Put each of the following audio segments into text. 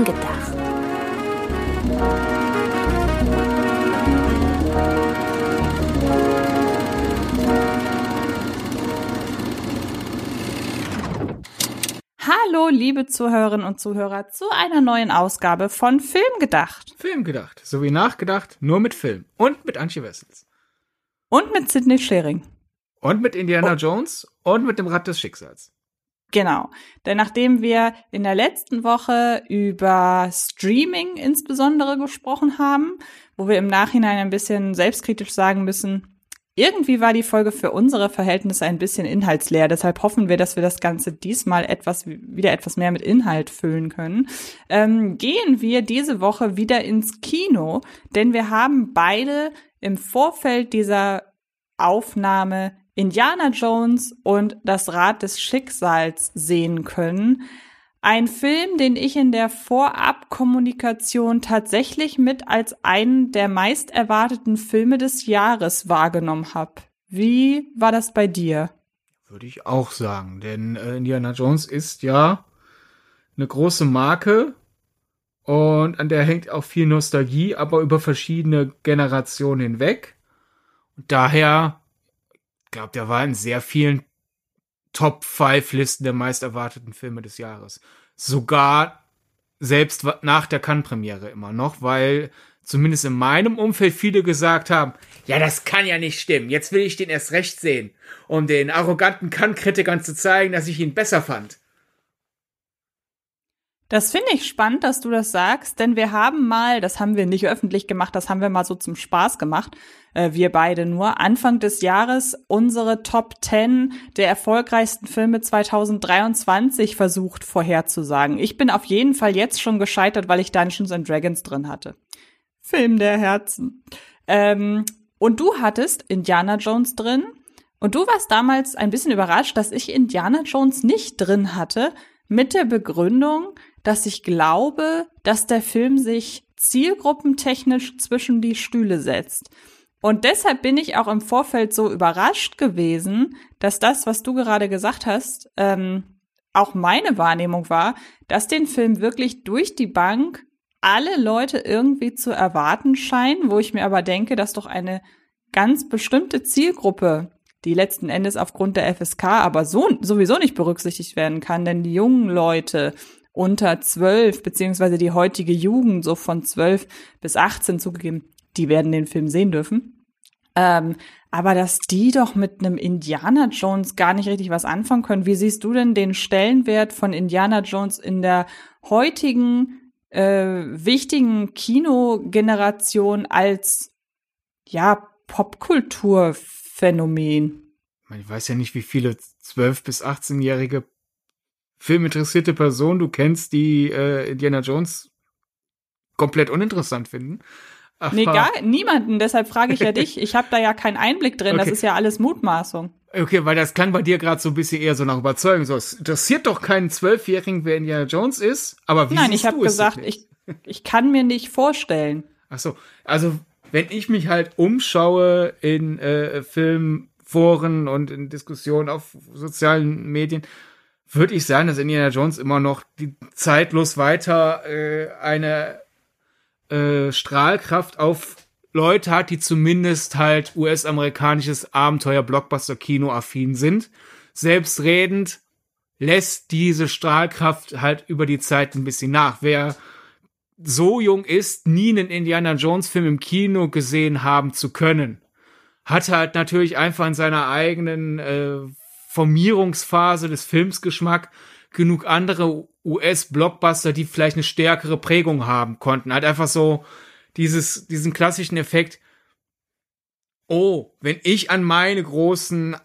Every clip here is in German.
Film gedacht. Hallo, liebe Zuhörerinnen und Zuhörer, zu einer neuen Ausgabe von Film gedacht. Film gedacht, sowie nachgedacht, nur mit Film und mit Antje Wessels. Und mit Sidney Schering. Und mit Indiana oh. Jones und mit dem Rad des Schicksals. Genau. Denn nachdem wir in der letzten Woche über Streaming insbesondere gesprochen haben, wo wir im Nachhinein ein bisschen selbstkritisch sagen müssen, irgendwie war die Folge für unsere Verhältnisse ein bisschen inhaltsleer. Deshalb hoffen wir, dass wir das Ganze diesmal etwas wieder etwas mehr mit Inhalt füllen können. Ähm, gehen wir diese Woche wieder ins Kino, denn wir haben beide im Vorfeld dieser Aufnahme Indiana Jones und das Rad des Schicksals sehen können. Ein Film, den ich in der Vorabkommunikation tatsächlich mit als einen der meist erwarteten Filme des Jahres wahrgenommen habe. Wie war das bei dir? Würde ich auch sagen, denn äh, Indiana Jones ist ja eine große Marke und an der hängt auch viel Nostalgie, aber über verschiedene Generationen hinweg. Und daher, glaube, der war in sehr vielen Top 5 Listen der meist erwarteten Filme des Jahres. Sogar selbst nach der Cannes-Premiere immer noch, weil zumindest in meinem Umfeld viele gesagt haben, ja, das kann ja nicht stimmen. Jetzt will ich den erst recht sehen, um den arroganten Cannes-Kritikern zu zeigen, dass ich ihn besser fand. Das finde ich spannend, dass du das sagst, denn wir haben mal, das haben wir nicht öffentlich gemacht, das haben wir mal so zum Spaß gemacht, äh, wir beide nur, Anfang des Jahres unsere Top 10 der erfolgreichsten Filme 2023 versucht vorherzusagen. Ich bin auf jeden Fall jetzt schon gescheitert, weil ich Dungeons and Dragons drin hatte. Film der Herzen. Ähm, und du hattest Indiana Jones drin. Und du warst damals ein bisschen überrascht, dass ich Indiana Jones nicht drin hatte, mit der Begründung, dass ich glaube, dass der Film sich zielgruppentechnisch zwischen die Stühle setzt. Und deshalb bin ich auch im Vorfeld so überrascht gewesen, dass das, was du gerade gesagt hast, ähm, auch meine Wahrnehmung war, dass den Film wirklich durch die Bank alle Leute irgendwie zu erwarten scheinen, wo ich mir aber denke, dass doch eine ganz bestimmte Zielgruppe, die letzten Endes aufgrund der FSK aber so, sowieso nicht berücksichtigt werden kann, denn die jungen Leute, unter zwölf, beziehungsweise die heutige Jugend, so von zwölf bis 18 zugegeben, die werden den Film sehen dürfen. Ähm, aber dass die doch mit einem Indiana Jones gar nicht richtig was anfangen können. Wie siehst du denn den Stellenwert von Indiana Jones in der heutigen äh, wichtigen Kinogeneration als ja Popkulturphänomen? Ich weiß ja nicht, wie viele 12- bis 18-jährige filminteressierte Person du kennst, die äh, Indiana Jones komplett uninteressant finden. Ach, nee, gar niemanden. Deshalb frage ich ja dich. Ich habe da ja keinen Einblick drin. Okay. Das ist ja alles Mutmaßung. Okay, weil das klang bei dir gerade so ein bisschen eher so nach Überzeugung. So, es interessiert doch keinen Zwölfjährigen, wer Indiana Jones ist. Aber wie Nein, ich habe gesagt, ich, ich kann mir nicht vorstellen. Ach so, also wenn ich mich halt umschaue in äh, Filmforen und in Diskussionen auf sozialen Medien, würde ich sagen, dass Indiana Jones immer noch die zeitlos weiter äh, eine äh, Strahlkraft auf Leute hat, die zumindest halt US-amerikanisches Abenteuer-Blockbuster-Kino affin sind. Selbstredend lässt diese Strahlkraft halt über die Zeit ein bisschen nach. Wer so jung ist, nie einen Indiana Jones Film im Kino gesehen haben zu können, hat halt natürlich einfach in seiner eigenen äh, Formierungsphase des Filmsgeschmack genug andere US-Blockbuster, die vielleicht eine stärkere Prägung haben konnten. Halt einfach so dieses, diesen klassischen Effekt, oh, wenn ich an meine großen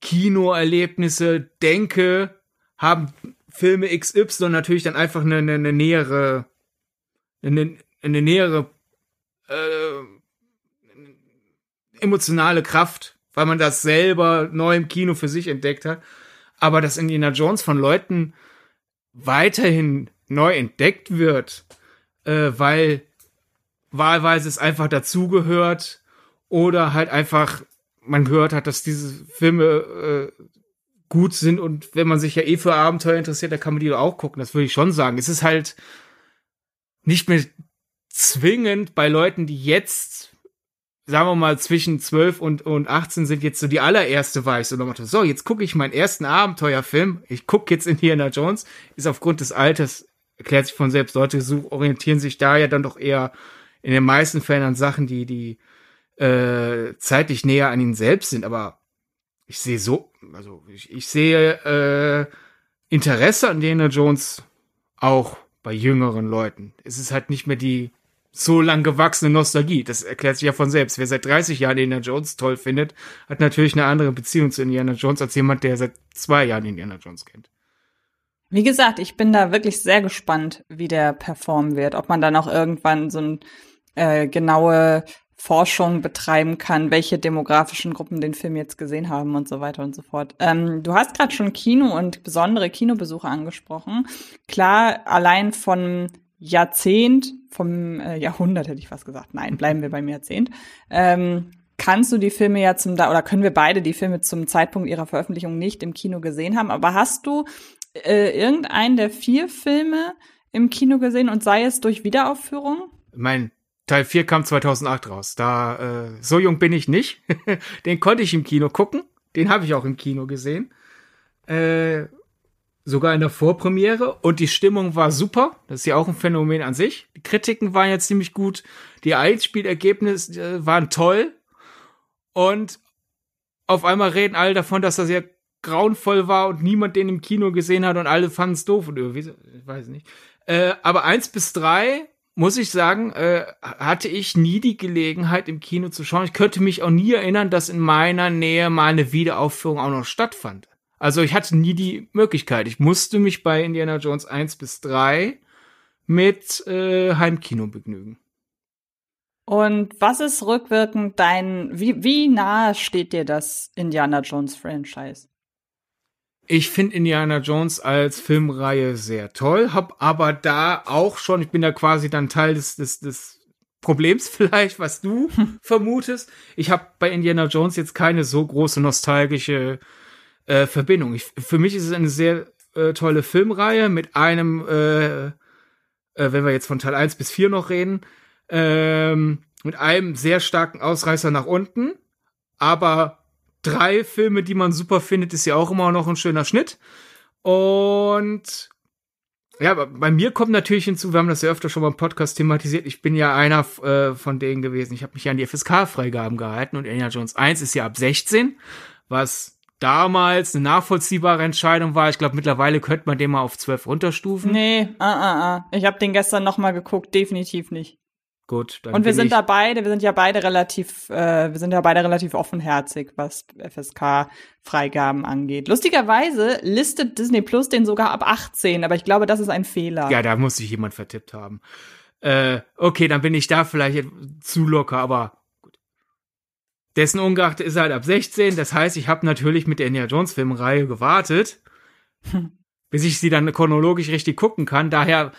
Kinoerlebnisse denke, haben Filme XY natürlich dann einfach eine, eine, eine nähere, eine, eine nähere äh, emotionale Kraft weil man das selber neu im Kino für sich entdeckt hat. Aber dass Indiana Jones von Leuten weiterhin neu entdeckt wird, äh, weil wahlweise es einfach dazugehört oder halt einfach man gehört hat, dass diese Filme äh, gut sind und wenn man sich ja eh für Abenteuer interessiert, da kann man die auch gucken. Das würde ich schon sagen. Es ist halt nicht mehr zwingend bei Leuten, die jetzt sagen wir mal, zwischen 12 und, und 18 sind jetzt so die allererste war ich so, so, jetzt gucke ich meinen ersten Abenteuerfilm, ich gucke jetzt Indiana Jones, ist aufgrund des Alters, erklärt sich von selbst, Leute orientieren sich da ja dann doch eher in den meisten Fällen an Sachen, die, die äh, zeitlich näher an ihnen selbst sind, aber ich sehe so, also ich, ich sehe äh, Interesse an Indiana Jones auch bei jüngeren Leuten. Es ist halt nicht mehr die so lang gewachsene Nostalgie. Das erklärt sich ja von selbst. Wer seit 30 Jahren Indiana Jones toll findet, hat natürlich eine andere Beziehung zu Indiana Jones als jemand, der seit zwei Jahren Indiana Jones kennt. Wie gesagt, ich bin da wirklich sehr gespannt, wie der performen wird. Ob man dann auch irgendwann so ein äh, genaue Forschung betreiben kann, welche demografischen Gruppen den Film jetzt gesehen haben und so weiter und so fort. Ähm, du hast gerade schon Kino und besondere Kinobesuche angesprochen. Klar, allein von Jahrzehnt, vom äh, Jahrhundert hätte ich fast gesagt, nein, bleiben wir beim Jahrzehnt, ähm, kannst du die Filme ja zum, oder können wir beide die Filme zum Zeitpunkt ihrer Veröffentlichung nicht im Kino gesehen haben, aber hast du äh, irgendeinen der vier Filme im Kino gesehen und sei es durch Wiederaufführung? Mein Teil 4 kam 2008 raus. Da äh, so jung bin ich nicht. den konnte ich im Kino gucken. Den habe ich auch im Kino gesehen. Äh, sogar in der Vorpremiere und die Stimmung war super. Das ist ja auch ein Phänomen an sich. Die Kritiken waren ja ziemlich gut. Die Einspielergebnisse äh, waren toll. Und auf einmal reden alle davon, dass das sehr grauenvoll war und niemand den im Kino gesehen hat und alle fanden es doof und irgendwie, ich weiß nicht. Äh, aber eins bis drei muss ich sagen, äh, hatte ich nie die Gelegenheit im Kino zu schauen. Ich könnte mich auch nie erinnern, dass in meiner Nähe mal eine Wiederaufführung auch noch stattfand. Also ich hatte nie die Möglichkeit. Ich musste mich bei Indiana Jones 1 bis 3 mit äh, Heimkino begnügen. Und was ist rückwirkend dein, wie, wie nahe steht dir das Indiana Jones Franchise? Ich finde Indiana Jones als Filmreihe sehr toll, hab aber da auch schon, ich bin da quasi dann Teil des, des, des Problems vielleicht, was du vermutest. Ich habe bei Indiana Jones jetzt keine so große nostalgische äh, Verbindung. Ich, für mich ist es eine sehr äh, tolle Filmreihe mit einem, äh, äh, wenn wir jetzt von Teil 1 bis 4 noch reden, ähm, mit einem sehr starken Ausreißer nach unten, aber drei Filme, die man super findet, ist ja auch immer noch ein schöner Schnitt. Und ja, bei mir kommt natürlich hinzu, wir haben das ja öfter schon mal im Podcast thematisiert, ich bin ja einer äh, von denen gewesen. Ich habe mich ja an die FSK-Freigaben gehalten und Indiana Jones 1 ist ja ab 16, was damals eine nachvollziehbare Entscheidung war. Ich glaube, mittlerweile könnte man den mal auf 12 runterstufen. Nee, ah, ah, ah. Ich habe den gestern noch mal geguckt, definitiv nicht. Gut, dann Und wir sind da beide, wir sind ja beide relativ, äh, wir sind ja beide relativ offenherzig, was FSK-Freigaben angeht. Lustigerweise listet Disney Plus den sogar ab 18, aber ich glaube, das ist ein Fehler. Ja, da muss sich jemand vertippt haben. Äh, okay, dann bin ich da vielleicht zu locker, aber dessen ungeachtet ist er halt ab 16. Das heißt, ich habe natürlich mit der Indiana Jones Filmreihe gewartet, hm. bis ich sie dann chronologisch richtig gucken kann. Daher,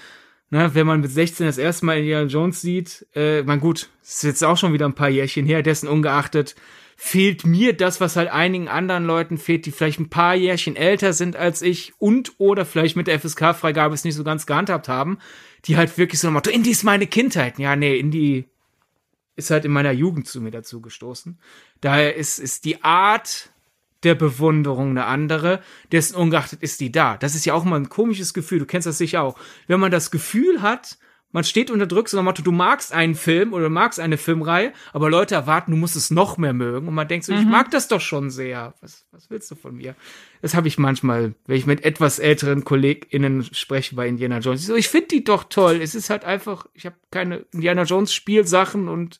ne, wenn man mit 16 das erste Mal Indiana Jones sieht, äh, man gut, ist jetzt auch schon wieder ein paar Jährchen her, dessen ungeachtet fehlt mir das, was halt einigen anderen Leuten fehlt, die vielleicht ein paar Jährchen älter sind als ich und oder vielleicht mit der FSK-Freigabe es nicht so ganz gehandhabt haben, die halt wirklich so Motto, Indie ist meine Kindheit. Ja, nee, Indie ist halt in meiner Jugend zu mir dazu gestoßen. Daher ist, ist die Art der Bewunderung eine andere, dessen ungeachtet ist die da. Das ist ja auch mal ein komisches Gefühl, du kennst das sicher auch. Wenn man das Gefühl hat, man steht unter Druck, so nach Motto, du magst einen Film oder magst eine Filmreihe, aber Leute erwarten, du musst es noch mehr mögen. Und man denkt so, mhm. ich mag das doch schon sehr. Was, was willst du von mir? Das habe ich manchmal, wenn ich mit etwas älteren KollegInnen spreche bei Indiana Jones. Ich so, ich finde die doch toll. Es ist halt einfach, ich habe keine Indiana Jones Spielsachen und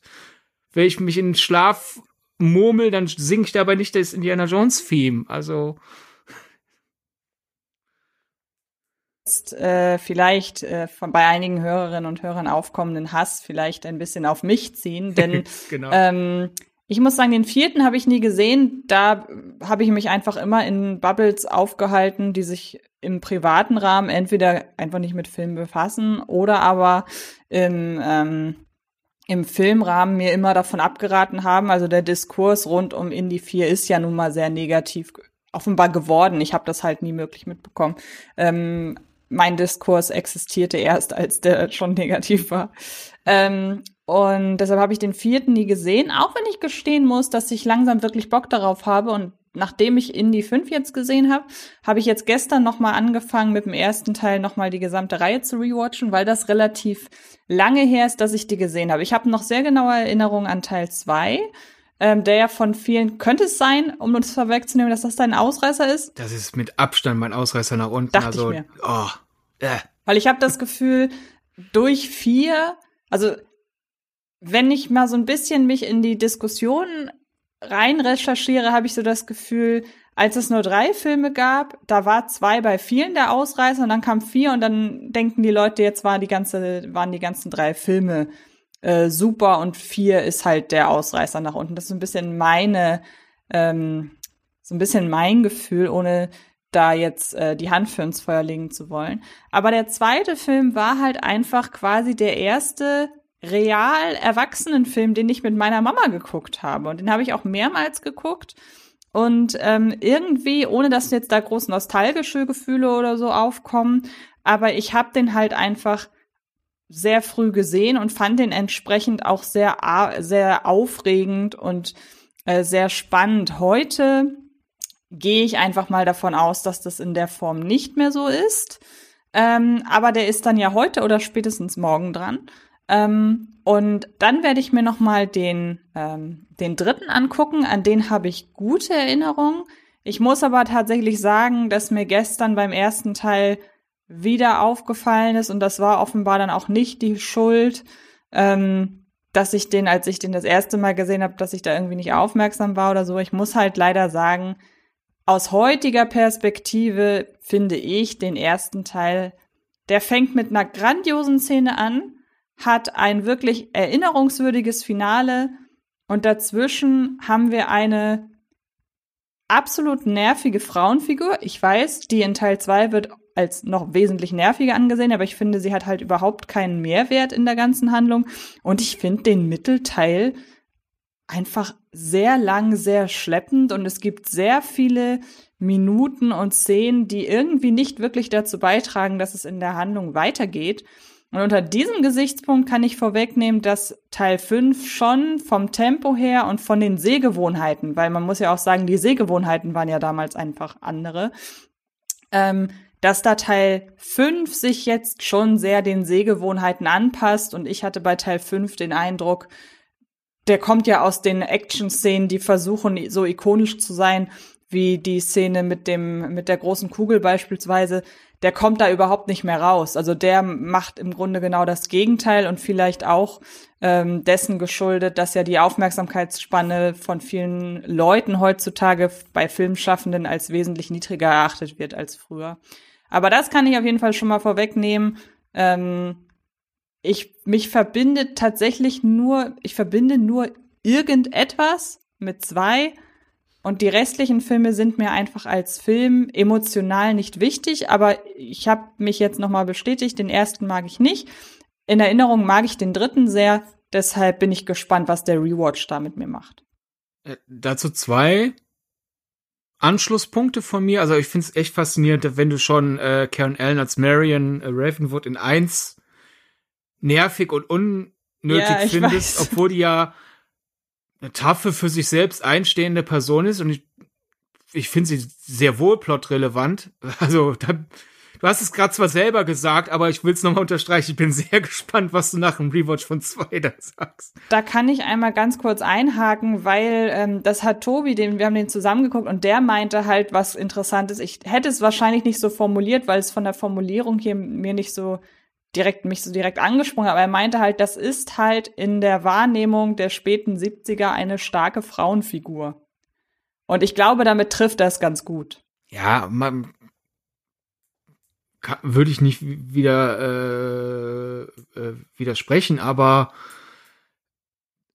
wenn ich mich in den Schlaf murmel, dann singe ich dabei nicht das Indiana Jones Theme. Also, jetzt äh, vielleicht äh, von, bei einigen Hörerinnen und Hörern aufkommenden Hass vielleicht ein bisschen auf mich ziehen, denn genau. ähm, ich muss sagen, den vierten habe ich nie gesehen. Da habe ich mich einfach immer in Bubbles aufgehalten, die sich im privaten Rahmen entweder einfach nicht mit Filmen befassen oder aber im, ähm, im Filmrahmen mir immer davon abgeraten haben. Also der Diskurs rund um Indie 4 ist ja nun mal sehr negativ offenbar geworden. Ich habe das halt nie möglich mitbekommen. Ähm, mein Diskurs existierte erst, als der schon negativ war. Ähm, und deshalb habe ich den vierten nie gesehen, auch wenn ich gestehen muss, dass ich langsam wirklich Bock darauf habe. Und nachdem ich Indie 5 jetzt gesehen habe, habe ich jetzt gestern nochmal angefangen, mit dem ersten Teil nochmal die gesamte Reihe zu rewatchen, weil das relativ lange her ist, dass ich die gesehen habe. Ich habe noch sehr genaue Erinnerungen an Teil 2. Ähm, der ja von vielen, könnte es sein, um uns vorwegzunehmen, dass das dein Ausreißer ist? Das ist mit Abstand mein Ausreißer nach unten. Dachte also, ich mir. Oh, äh. Weil ich habe das Gefühl, durch vier, also wenn ich mal so ein bisschen mich in die Diskussion rein recherchiere, habe ich so das Gefühl, als es nur drei Filme gab, da war zwei bei vielen der Ausreißer und dann kam vier und dann denken die Leute, jetzt war die ganze, waren die ganzen drei Filme äh, super und vier ist halt der Ausreißer nach unten. Das ist so ein bisschen meine, ähm, so ein bisschen mein Gefühl, ohne da jetzt äh, die Hand für ins Feuer legen zu wollen. Aber der zweite Film war halt einfach quasi der erste real Erwachsenenfilm, den ich mit meiner Mama geguckt habe. Und den habe ich auch mehrmals geguckt. Und ähm, irgendwie, ohne dass jetzt da groß nostalgische Gefühle oder so aufkommen, aber ich habe den halt einfach sehr früh gesehen und fand den entsprechend auch sehr, sehr aufregend und äh, sehr spannend. Heute gehe ich einfach mal davon aus, dass das in der Form nicht mehr so ist. Ähm, aber der ist dann ja heute oder spätestens morgen dran. Ähm, und dann werde ich mir noch mal den, ähm, den dritten angucken. An den habe ich gute Erinnerungen. Ich muss aber tatsächlich sagen, dass mir gestern beim ersten Teil wieder aufgefallen ist und das war offenbar dann auch nicht die Schuld, ähm, dass ich den, als ich den das erste Mal gesehen habe, dass ich da irgendwie nicht aufmerksam war oder so. Ich muss halt leider sagen, aus heutiger Perspektive finde ich den ersten Teil, der fängt mit einer grandiosen Szene an, hat ein wirklich erinnerungswürdiges Finale und dazwischen haben wir eine absolut nervige Frauenfigur. Ich weiß, die in Teil 2 wird als noch wesentlich nerviger angesehen, aber ich finde, sie hat halt überhaupt keinen Mehrwert in der ganzen Handlung. Und ich finde den Mittelteil einfach sehr lang, sehr schleppend und es gibt sehr viele Minuten und Szenen, die irgendwie nicht wirklich dazu beitragen, dass es in der Handlung weitergeht. Und unter diesem Gesichtspunkt kann ich vorwegnehmen, dass Teil 5 schon vom Tempo her und von den Sehgewohnheiten, weil man muss ja auch sagen, die Sehgewohnheiten waren ja damals einfach andere, ähm, dass da Teil 5 sich jetzt schon sehr den Sehgewohnheiten anpasst. Und ich hatte bei Teil 5 den Eindruck, der kommt ja aus den Action-Szenen, die versuchen, so ikonisch zu sein, wie die Szene mit dem, mit der großen Kugel beispielsweise, der kommt da überhaupt nicht mehr raus. Also der macht im Grunde genau das Gegenteil und vielleicht auch ähm, dessen geschuldet, dass ja die Aufmerksamkeitsspanne von vielen Leuten heutzutage bei Filmschaffenden als wesentlich niedriger erachtet wird als früher. Aber das kann ich auf jeden Fall schon mal vorwegnehmen. Ähm, ich mich verbindet tatsächlich nur, ich verbinde nur irgendetwas mit zwei und die restlichen Filme sind mir einfach als Film emotional nicht wichtig, aber ich habe mich jetzt noch mal bestätigt, den ersten mag ich nicht. In Erinnerung mag ich den dritten sehr, deshalb bin ich gespannt, was der Rewatch da mit mir macht. Äh, dazu zwei Anschlusspunkte von mir. Also ich finde es echt faszinierend, wenn du schon äh, Karen Allen als Marion äh, Ravenwood in eins nervig und unnötig ja, findest, weiß. obwohl die ja eine taffe für sich selbst einstehende Person ist und ich, ich finde sie sehr wohl plotrelevant. Also da Du hast es gerade zwar selber gesagt, aber ich will es nochmal unterstreichen. Ich bin sehr gespannt, was du nach dem Rewatch von zwei da sagst. Da kann ich einmal ganz kurz einhaken, weil ähm, das hat Tobi, den, wir haben den zusammengeguckt und der meinte halt was Interessantes. Ich hätte es wahrscheinlich nicht so formuliert, weil es von der Formulierung hier mir nicht so direkt mich so direkt angesprungen, aber er meinte halt, das ist halt in der Wahrnehmung der späten 70er eine starke Frauenfigur. Und ich glaube, damit trifft das ganz gut. Ja, man würde ich nicht wieder äh, äh, widersprechen, aber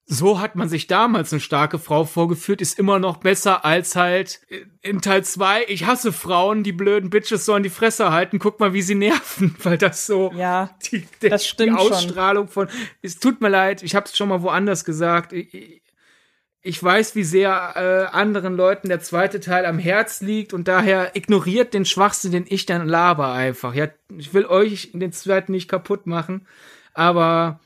so hat man sich damals eine starke Frau vorgeführt, ist immer noch besser als halt in Teil 2, ich hasse Frauen, die blöden Bitches sollen die Fresse halten, guck mal, wie sie nerven, weil das so ja, die, der, das stimmt die Ausstrahlung schon. von, es tut mir leid, ich habe es schon mal woanders gesagt, ich, ich weiß, wie sehr äh, anderen Leuten der zweite Teil am Herz liegt und daher ignoriert den Schwachsinn, den ich dann laber einfach. Ja, ich will euch den zweiten nicht kaputt machen, aber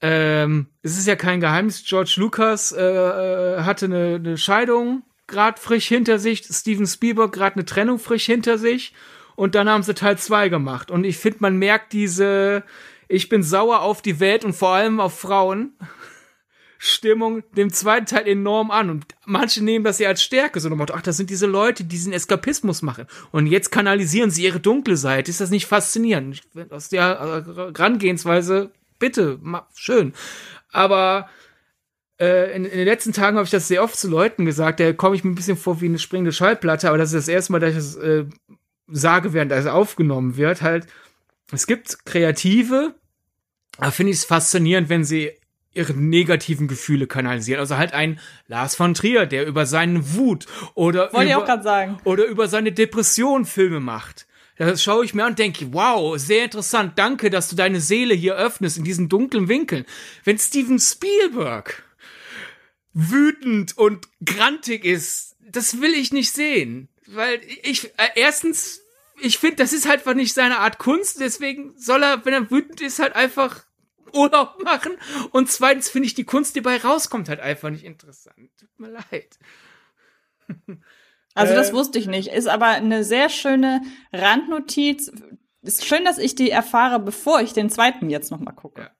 ähm, es ist ja kein Geheimnis. George Lucas äh, äh hatte eine, eine Scheidung gerade frisch hinter sich, Steven Spielberg gerade eine Trennung frisch hinter sich und dann haben sie Teil 2 gemacht. Und ich finde, man merkt diese, ich bin sauer auf die Welt und vor allem auf Frauen. Stimmung dem zweiten Teil enorm an und manche nehmen das ja als Stärke, so ach, das sind diese Leute, die diesen Eskapismus machen und jetzt kanalisieren sie ihre dunkle Seite. Ist das nicht faszinierend? Aus der äh, Herangehensweise, bitte, schön. Aber äh, in, in, den letzten Tagen habe ich das sehr oft zu Leuten gesagt, da komme ich mir ein bisschen vor wie eine springende Schallplatte, aber das ist das erste Mal, dass ich das äh, sage, während das aufgenommen wird, halt, es gibt Kreative, da finde ich es faszinierend, wenn sie ihre negativen Gefühle kanalisieren. Also halt ein Lars von Trier, der über seinen Wut oder Wollte über, oder über seine Depression Filme macht. Das schaue ich mir an und denke, wow, sehr interessant. Danke, dass du deine Seele hier öffnest in diesen dunklen Winkeln. Wenn Steven Spielberg wütend und grantig ist, das will ich nicht sehen. Weil ich, äh, erstens, ich finde, das ist halt einfach nicht seine Art Kunst, deswegen soll er, wenn er wütend ist, halt einfach Urlaub machen. Und zweitens finde ich die Kunst, die bei rauskommt, halt einfach nicht interessant. Tut mir leid. Also das äh, wusste ich nicht. Ist aber eine sehr schöne Randnotiz. Ist schön, dass ich die erfahre, bevor ich den zweiten jetzt noch mal gucke. Ja.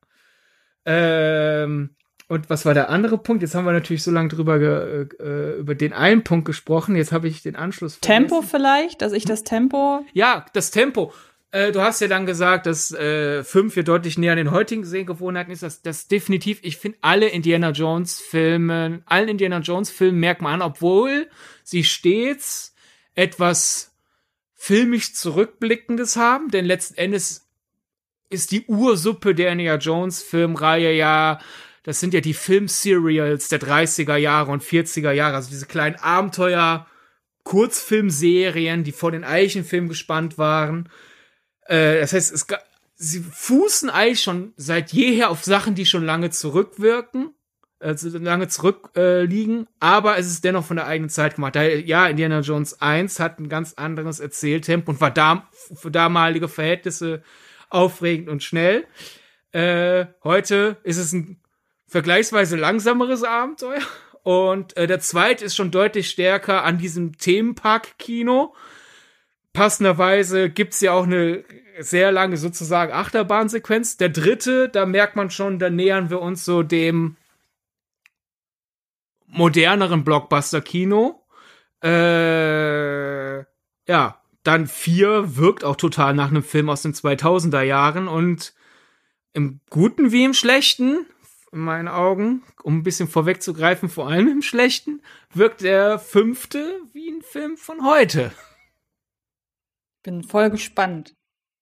Ähm, und was war der andere Punkt? Jetzt haben wir natürlich so lange drüber ge, äh, über den einen Punkt gesprochen. Jetzt habe ich den Anschluss. Vergessen. Tempo vielleicht, dass ich das Tempo. Ja, das Tempo. Äh, du hast ja dann gesagt, dass äh, fünf hier deutlich näher an den heutigen Sehgewohnheiten ist. Das, das definitiv. Ich finde alle Indiana Jones Filme, allen Indiana Jones Filmen merkt man an, obwohl sie stets etwas filmisch zurückblickendes haben, denn letzten Endes ist die Ursuppe der Indiana Jones Filmreihe ja das sind ja die Film-Serials der 30er Jahre und 40er Jahre, also diese kleinen Abenteuer, Kurzfilmserien, die vor den Eichenfilmen gespannt waren. Äh, das heißt, es, sie fußen eigentlich schon seit jeher auf Sachen, die schon lange zurückwirken, also lange zurückliegen, äh, aber es ist dennoch von der eigenen Zeit gemacht. Da, ja, Indiana Jones 1 hat ein ganz anderes Erzähltempo und war da, für damalige Verhältnisse aufregend und schnell. Äh, heute ist es ein vergleichsweise langsameres Abenteuer. Und äh, der zweite ist schon deutlich stärker an diesem Themenpark-Kino. Passenderweise gibt's ja auch eine sehr lange sozusagen Achterbahnsequenz. Der dritte, da merkt man schon, da nähern wir uns so dem moderneren Blockbuster-Kino. Äh, ja, dann vier wirkt auch total nach einem Film aus den 2000er Jahren und im Guten wie im Schlechten in meinen Augen, um ein bisschen vorwegzugreifen, vor allem im Schlechten, wirkt der fünfte wie ein Film von heute. Bin voll gespannt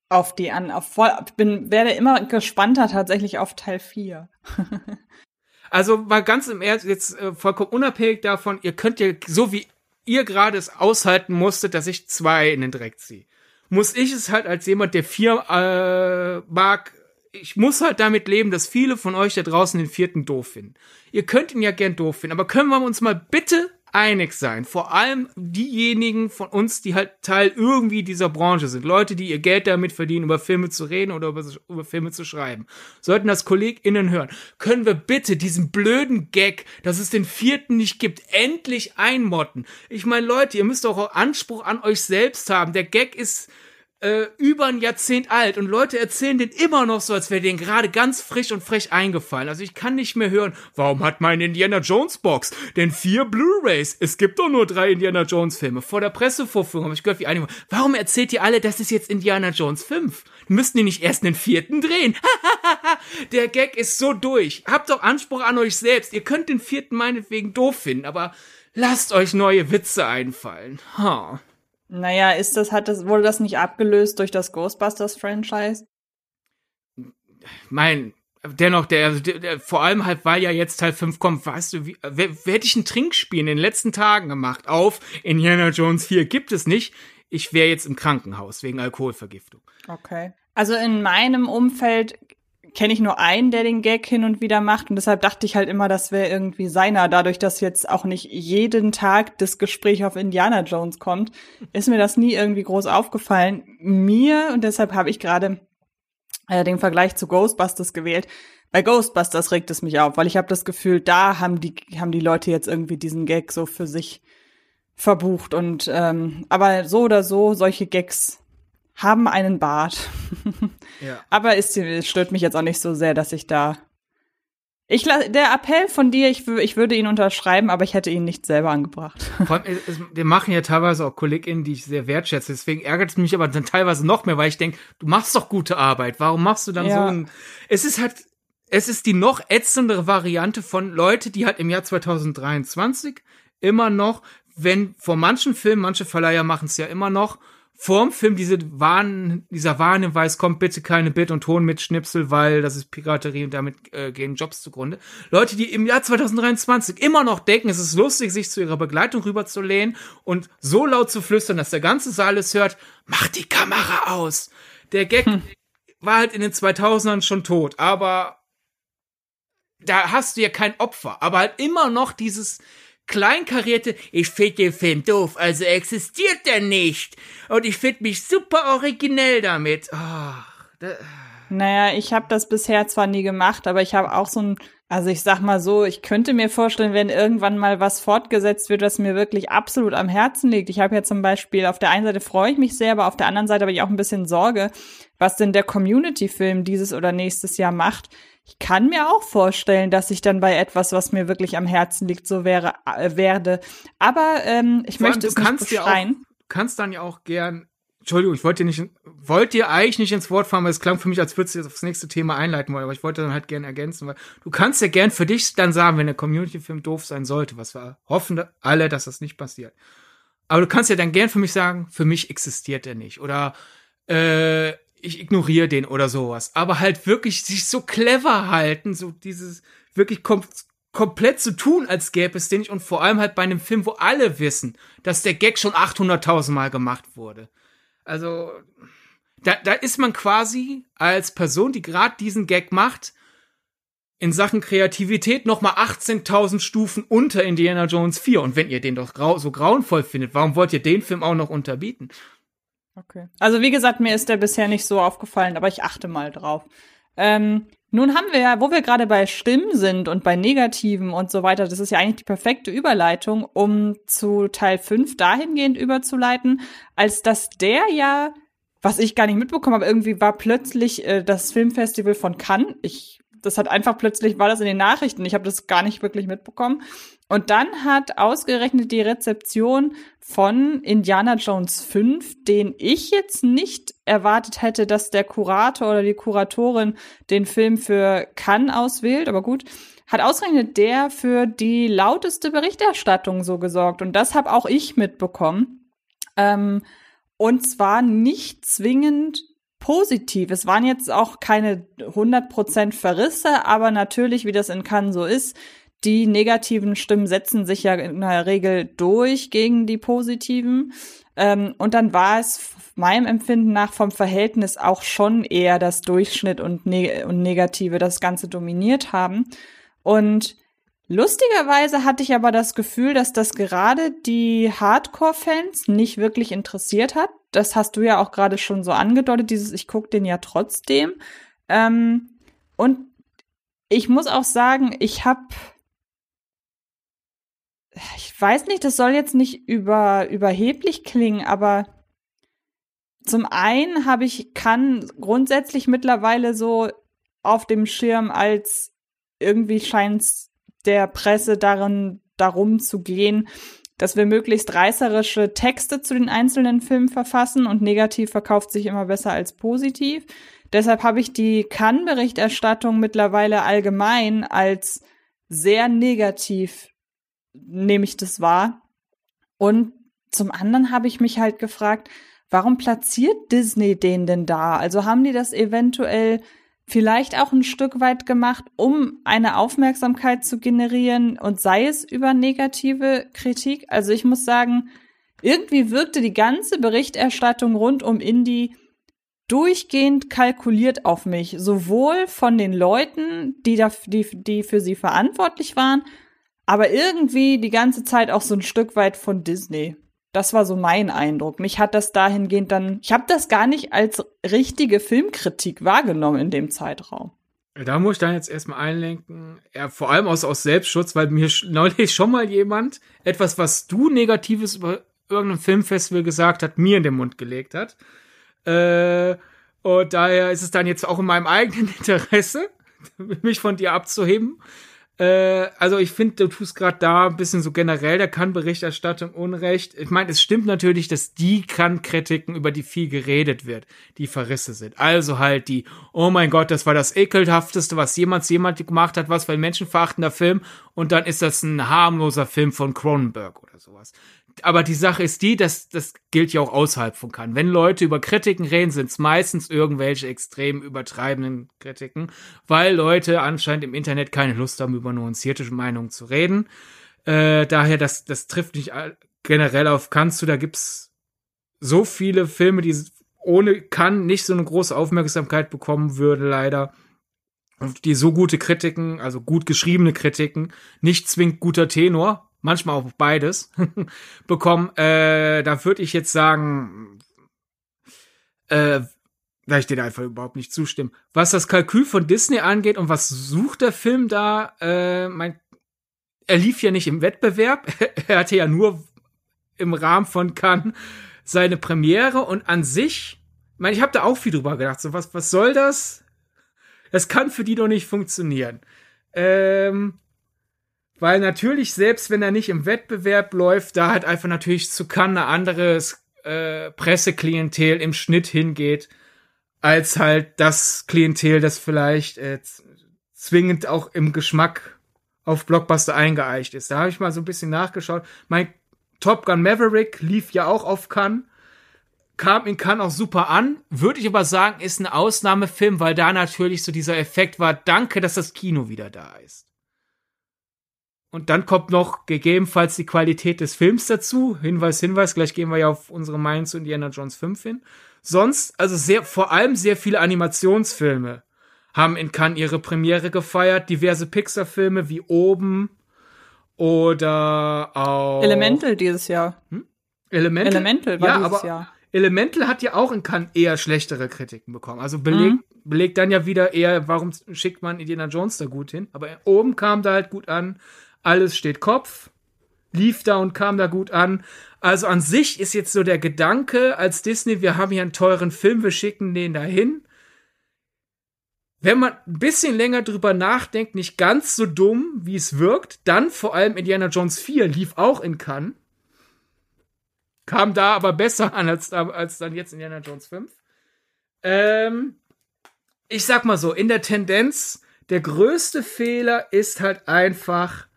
auf die an, auf voll, bin, werde immer gespannter tatsächlich auf Teil 4. also mal ganz im Ernst, jetzt äh, vollkommen unabhängig davon, ihr könnt ja, so wie ihr gerade es aushalten musstet, dass ich zwei in den Dreck ziehe, muss ich es halt als jemand, der vier äh, mag, ich muss halt damit leben, dass viele von euch da draußen den vierten doof finden. Ihr könnt ihn ja gern doof finden, aber können wir uns mal bitte einig sein? Vor allem diejenigen von uns, die halt Teil irgendwie dieser Branche sind. Leute, die ihr Geld damit verdienen, über Filme zu reden oder über, über Filme zu schreiben. Sollten das KollegInnen hören. Können wir bitte diesen blöden Gag, dass es den vierten nicht gibt, endlich einmotten? Ich meine, Leute, ihr müsst auch Anspruch an euch selbst haben. Der Gag ist äh, über ein Jahrzehnt alt und Leute erzählen den immer noch so, als wäre denen gerade ganz frisch und frech eingefallen. Also ich kann nicht mehr hören, warum hat meine Indiana Jones Box denn vier Blu-rays? Es gibt doch nur drei Indiana Jones Filme. Vor der Pressevorführung habe ich gehört, wie einige, warum erzählt ihr alle, das ist jetzt Indiana Jones 5? Müssten die nicht erst den vierten drehen? der Gag ist so durch. Habt doch Anspruch an euch selbst. Ihr könnt den vierten meinetwegen doof finden, aber lasst euch neue Witze einfallen. Huh. Naja, ist das, hat das, wurde das nicht abgelöst durch das Ghostbusters-Franchise? Mein, dennoch, der, also der, der, vor allem halt, weil ja jetzt Teil 5 kommt, weißt du, wie, wer, wer hätte ich ein Trinkspiel in den letzten Tagen gemacht auf Indiana Jones 4? Gibt es nicht. Ich wäre jetzt im Krankenhaus wegen Alkoholvergiftung. Okay. Also in meinem Umfeld kenne ich nur einen, der den Gag hin und wieder macht und deshalb dachte ich halt immer, das wäre irgendwie seiner. Dadurch, dass jetzt auch nicht jeden Tag das Gespräch auf Indiana Jones kommt, ist mir das nie irgendwie groß aufgefallen. Mir und deshalb habe ich gerade äh, den Vergleich zu Ghostbusters gewählt. Bei Ghostbusters regt es mich auf, weil ich habe das Gefühl, da haben die haben die Leute jetzt irgendwie diesen Gag so für sich verbucht und ähm, aber so oder so solche Gags haben einen Bart. ja. Aber es stört mich jetzt auch nicht so sehr, dass ich da. Ich der Appell von dir, ich, ich würde ihn unterschreiben, aber ich hätte ihn nicht selber angebracht. Vor allem, es, wir machen ja teilweise auch KollegInnen, die ich sehr wertschätze. Deswegen ärgert es mich aber dann teilweise noch mehr, weil ich denke, du machst doch gute Arbeit. Warum machst du dann ja. so ein. Es ist halt, es ist die noch ätzendere Variante von Leute, die halt im Jahr 2023 immer noch, wenn vor manchen Filmen, manche Verleiher machen es ja immer noch, vorm Film diese Warn, dieser Warnhinweis kommt bitte keine Bild- und Ton mit Schnipsel, weil das ist Piraterie und damit äh, gehen Jobs zugrunde. Leute, die im Jahr 2023 immer noch denken, es ist lustig, sich zu ihrer Begleitung rüberzulehnen und so laut zu flüstern, dass der ganze Saal es hört, mach die Kamera aus. Der Gag hm. war halt in den 2000ern schon tot, aber da hast du ja kein Opfer, aber halt immer noch dieses, kleinkarierte, ich finde den Film doof, also existiert der nicht. Und ich finde mich super originell damit. Oh, naja, ich habe das bisher zwar nie gemacht, aber ich habe auch so ein, also ich sag mal so, ich könnte mir vorstellen, wenn irgendwann mal was fortgesetzt wird, was mir wirklich absolut am Herzen liegt. Ich habe ja zum Beispiel, auf der einen Seite freue ich mich sehr, aber auf der anderen Seite habe ich auch ein bisschen Sorge, was denn der Community-Film dieses oder nächstes Jahr macht ich kann mir auch vorstellen, dass ich dann bei etwas, was mir wirklich am Herzen liegt, so wäre äh, werde. Aber ähm, ich Vor möchte es nicht beschreien. Auch, du kannst dann ja auch gern. Entschuldigung, ich wollte dir nicht, wollte dir eigentlich nicht ins Wort fahren, weil es klang für mich, als würdest du jetzt aufs nächste Thema einleiten wollen, aber ich wollte dann halt gern ergänzen, weil du kannst ja gern für dich dann sagen, wenn der Community-Film doof sein sollte, was wir hoffen alle, dass das nicht passiert. Aber du kannst ja dann gern für mich sagen, für mich existiert er nicht. Oder äh, ich ignoriere den oder sowas. Aber halt wirklich sich so clever halten, so dieses wirklich kom komplett zu tun, als gäbe es den nicht. Und vor allem halt bei einem Film, wo alle wissen, dass der Gag schon 800.000 Mal gemacht wurde. Also, da, da ist man quasi als Person, die gerade diesen Gag macht, in Sachen Kreativität nochmal 18.000 Stufen unter Indiana Jones 4. Und wenn ihr den doch grau so grauenvoll findet, warum wollt ihr den Film auch noch unterbieten? Okay. Also wie gesagt, mir ist der bisher nicht so aufgefallen, aber ich achte mal drauf. Ähm, nun haben wir ja, wo wir gerade bei Stimmen sind und bei Negativen und so weiter, das ist ja eigentlich die perfekte Überleitung, um zu Teil 5 dahingehend überzuleiten, als dass der ja, was ich gar nicht mitbekommen habe, irgendwie war plötzlich äh, das Filmfestival von Cannes. Ich, das hat einfach plötzlich, war das in den Nachrichten, ich habe das gar nicht wirklich mitbekommen. Und dann hat ausgerechnet die Rezeption von Indiana Jones 5, den ich jetzt nicht erwartet hätte, dass der Kurator oder die Kuratorin den Film für Cannes auswählt, aber gut, hat ausgerechnet der für die lauteste Berichterstattung so gesorgt. Und das habe auch ich mitbekommen. Ähm, und zwar nicht zwingend positiv. Es waren jetzt auch keine 100% Verrisse, aber natürlich, wie das in Cannes so ist, die negativen Stimmen setzen sich ja in der Regel durch gegen die positiven. Ähm, und dann war es meinem Empfinden nach vom Verhältnis auch schon eher das Durchschnitt und, ne und Negative das Ganze dominiert haben. Und lustigerweise hatte ich aber das Gefühl, dass das gerade die Hardcore-Fans nicht wirklich interessiert hat. Das hast du ja auch gerade schon so angedeutet, dieses Ich guck den ja trotzdem. Ähm, und ich muss auch sagen, ich habe ich weiß nicht, das soll jetzt nicht über, überheblich klingen, aber zum einen habe ich, kann grundsätzlich mittlerweile so auf dem Schirm als irgendwie scheint der Presse darin, darum zu gehen, dass wir möglichst reißerische Texte zu den einzelnen Filmen verfassen und negativ verkauft sich immer besser als positiv. Deshalb habe ich die Kann-Berichterstattung mittlerweile allgemein als sehr negativ nehme ich das wahr. Und zum anderen habe ich mich halt gefragt, warum platziert Disney den denn da? Also haben die das eventuell vielleicht auch ein Stück weit gemacht, um eine Aufmerksamkeit zu generieren und sei es über negative Kritik? Also ich muss sagen, irgendwie wirkte die ganze Berichterstattung rund um Indie durchgehend kalkuliert auf mich, sowohl von den Leuten, die da, die, die für sie verantwortlich waren, aber irgendwie die ganze Zeit auch so ein Stück weit von Disney. Das war so mein Eindruck. Mich hat das dahingehend dann, ich habe das gar nicht als richtige Filmkritik wahrgenommen in dem Zeitraum. Da muss ich dann jetzt erstmal einlenken, ja, vor allem aus, aus Selbstschutz, weil mir neulich schon mal jemand etwas, was du Negatives über irgendeinem Filmfestival gesagt hat, mir in den Mund gelegt hat. Äh, und daher ist es dann jetzt auch in meinem eigenen Interesse, mich von dir abzuheben. Äh, also ich finde, du tust gerade da ein bisschen so generell der Kann-Berichterstattung Unrecht. Ich meine, es stimmt natürlich, dass die Kann-Kritiken, über die viel geredet wird, die Verrisse sind. Also halt die, oh mein Gott, das war das ekelhafteste, was jemals jemand gemacht hat, was für ein menschenverachtender Film und dann ist das ein harmloser Film von Cronenberg oder sowas aber die Sache ist die, dass das gilt ja auch außerhalb von Cannes. Wenn Leute über Kritiken reden, sind es meistens irgendwelche extrem übertreibenden Kritiken, weil Leute anscheinend im Internet keine Lust haben, über nuancierte Meinungen zu reden. Äh, daher, das, das trifft nicht generell auf Kannst du, da gibt's so viele Filme, die ohne kann nicht so eine große Aufmerksamkeit bekommen würde, leider. Und die so gute Kritiken, also gut geschriebene Kritiken, nicht zwingend guter Tenor, manchmal auch beides, bekommen. Äh, da würde ich jetzt sagen, äh, da ich dir einfach überhaupt nicht zustimmen. Was das Kalkül von Disney angeht und was sucht der Film da, äh, mein, er lief ja nicht im Wettbewerb, er hatte ja nur im Rahmen von Cannes seine Premiere und an sich, ich meine, ich habe da auch viel drüber gedacht, so was, was soll das? Das kann für die doch nicht funktionieren. Ähm, weil natürlich, selbst wenn er nicht im Wettbewerb läuft, da halt einfach natürlich zu Cannes ein anderes äh, Presseklientel im Schnitt hingeht, als halt das Klientel, das vielleicht äh, zwingend auch im Geschmack auf Blockbuster eingeeicht ist. Da habe ich mal so ein bisschen nachgeschaut. Mein Top Gun Maverick lief ja auch auf Cannes. Kam in Cannes auch super an. Würde ich aber sagen, ist ein Ausnahmefilm, weil da natürlich so dieser Effekt war, danke, dass das Kino wieder da ist. Und dann kommt noch gegebenenfalls die Qualität des Films dazu. Hinweis, Hinweis, gleich gehen wir ja auf unsere Meinung zu Indiana Jones 5 hin. Sonst, also sehr, vor allem sehr viele Animationsfilme haben in Cannes ihre Premiere gefeiert. Diverse Pixar-Filme wie Oben oder auch. Elemental dieses Jahr. Hm? Elemental? Elemental war ja, dieses aber Jahr. Elemental hat ja auch in Cannes eher schlechtere Kritiken bekommen. Also belegt, mhm. belegt dann ja wieder eher, warum schickt man Indiana Jones da gut hin? Aber oben kam da halt gut an alles steht Kopf, lief da und kam da gut an. Also an sich ist jetzt so der Gedanke als Disney, wir haben hier einen teuren Film, wir schicken den dahin. Wenn man ein bisschen länger drüber nachdenkt, nicht ganz so dumm, wie es wirkt, dann vor allem Indiana Jones 4 lief auch in Cannes. Kam da aber besser an als, als dann jetzt Indiana Jones 5. Ähm, ich sag mal so, in der Tendenz, der größte Fehler ist halt einfach,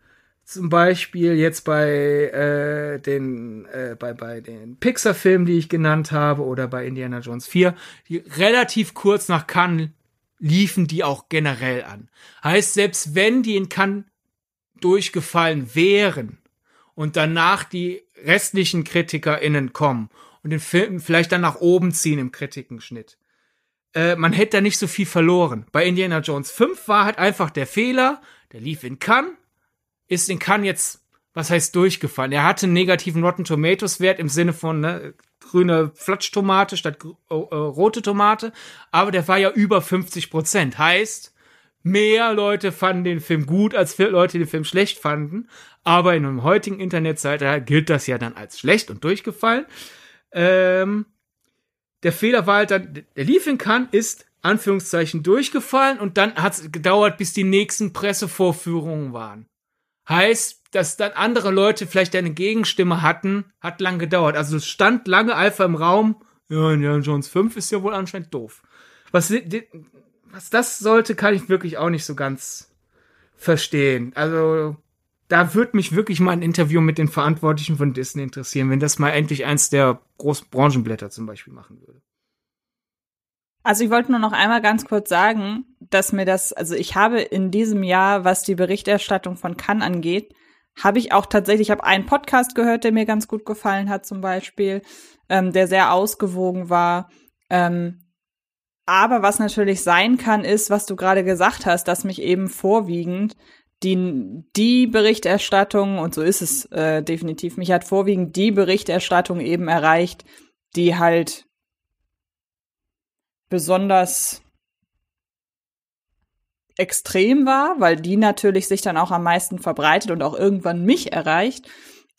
zum Beispiel jetzt bei äh, den äh, bei bei den Pixar-Filmen, die ich genannt habe, oder bei Indiana Jones 4, die relativ kurz nach Cannes liefen die auch generell an. Heißt, selbst wenn die in Cannes durchgefallen wären und danach die restlichen KritikerInnen kommen und den Film vielleicht dann nach oben ziehen im Kritikenschnitt, äh, man hätte da nicht so viel verloren. Bei Indiana Jones 5 war halt einfach der Fehler, der lief in Cannes, ist in Cannes jetzt, was heißt durchgefallen? Er hatte einen negativen Rotten Tomatoes Wert im Sinne von ne, grüne Flatschtomate statt äh, rote Tomate, aber der war ja über 50 Prozent. Heißt, mehr Leute fanden den Film gut, als Leute den Film schlecht fanden. Aber in einem heutigen Internetzeitalter gilt das ja dann als schlecht und durchgefallen. Ähm, der Fehler war halt dann, der lief in Cannes, ist Anführungszeichen durchgefallen und dann hat es gedauert, bis die nächsten Pressevorführungen waren. Heißt, dass dann andere Leute vielleicht eine Gegenstimme hatten, hat lang gedauert. Also es stand lange Alpha im Raum. Ja, Indiana Jones 5 ist ja wohl anscheinend doof. Was, was das sollte, kann ich wirklich auch nicht so ganz verstehen. Also da würde mich wirklich mal ein Interview mit den Verantwortlichen von Disney interessieren, wenn das mal endlich eins der großen Branchenblätter zum Beispiel machen würde. Also ich wollte nur noch einmal ganz kurz sagen, dass mir das, also ich habe in diesem Jahr, was die Berichterstattung von Cannes angeht, habe ich auch tatsächlich, ich habe einen Podcast gehört, der mir ganz gut gefallen hat zum Beispiel, ähm, der sehr ausgewogen war. Ähm, Aber was natürlich sein kann, ist, was du gerade gesagt hast, dass mich eben vorwiegend die, die Berichterstattung, und so ist es äh, definitiv, mich hat vorwiegend die Berichterstattung eben erreicht, die halt besonders extrem war, weil die natürlich sich dann auch am meisten verbreitet und auch irgendwann mich erreicht.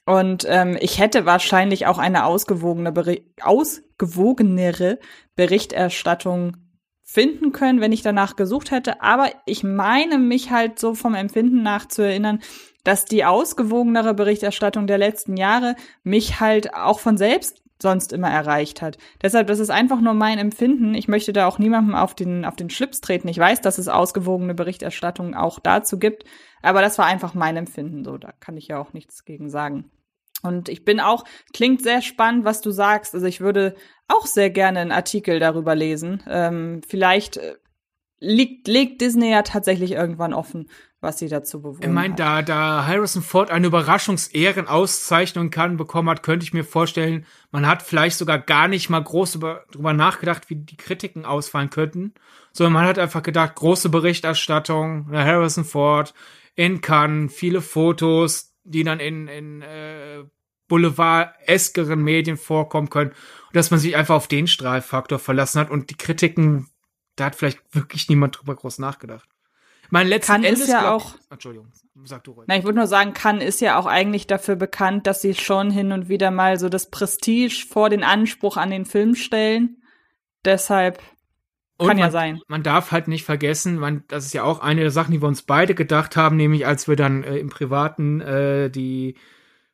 Und ähm, ich hätte wahrscheinlich auch eine ausgewogene Beri ausgewogenere Berichterstattung finden können, wenn ich danach gesucht hätte. Aber ich meine mich halt so vom Empfinden nach zu erinnern, dass die ausgewogenere Berichterstattung der letzten Jahre mich halt auch von selbst sonst immer erreicht hat. Deshalb, das ist einfach nur mein Empfinden. Ich möchte da auch niemandem auf den, auf den Schlips treten. Ich weiß, dass es ausgewogene Berichterstattung auch dazu gibt. Aber das war einfach mein Empfinden. So, da kann ich ja auch nichts gegen sagen. Und ich bin auch, klingt sehr spannend, was du sagst. Also ich würde auch sehr gerne einen Artikel darüber lesen. Ähm, vielleicht äh, liegt, legt Disney ja tatsächlich irgendwann offen, was sie dazu bewohnen. Ich meine, da, da Harrison Ford eine Überraschungsehrenauszeichnung kann, bekommen hat, könnte ich mir vorstellen, man hat vielleicht sogar gar nicht mal groß über, drüber nachgedacht, wie die Kritiken ausfallen könnten, sondern man hat einfach gedacht, große Berichterstattung, Harrison Ford in Cannes, viele Fotos, die dann in, in äh, Boulevard-eskeren Medien vorkommen können, und dass man sich einfach auf den Strahlfaktor verlassen hat und die Kritiken, da hat vielleicht wirklich niemand drüber groß nachgedacht. Mein letzten kann Endes ist ja auch. Entschuldigung, sag du ruhig. Na, ich würde nur sagen, kann ist ja auch eigentlich dafür bekannt, dass sie schon hin und wieder mal so das Prestige vor den Anspruch an den Film stellen. Deshalb und kann man, ja sein. Man darf halt nicht vergessen, man, das ist ja auch eine der Sachen, die wir uns beide gedacht haben, nämlich als wir dann äh, im Privaten äh, die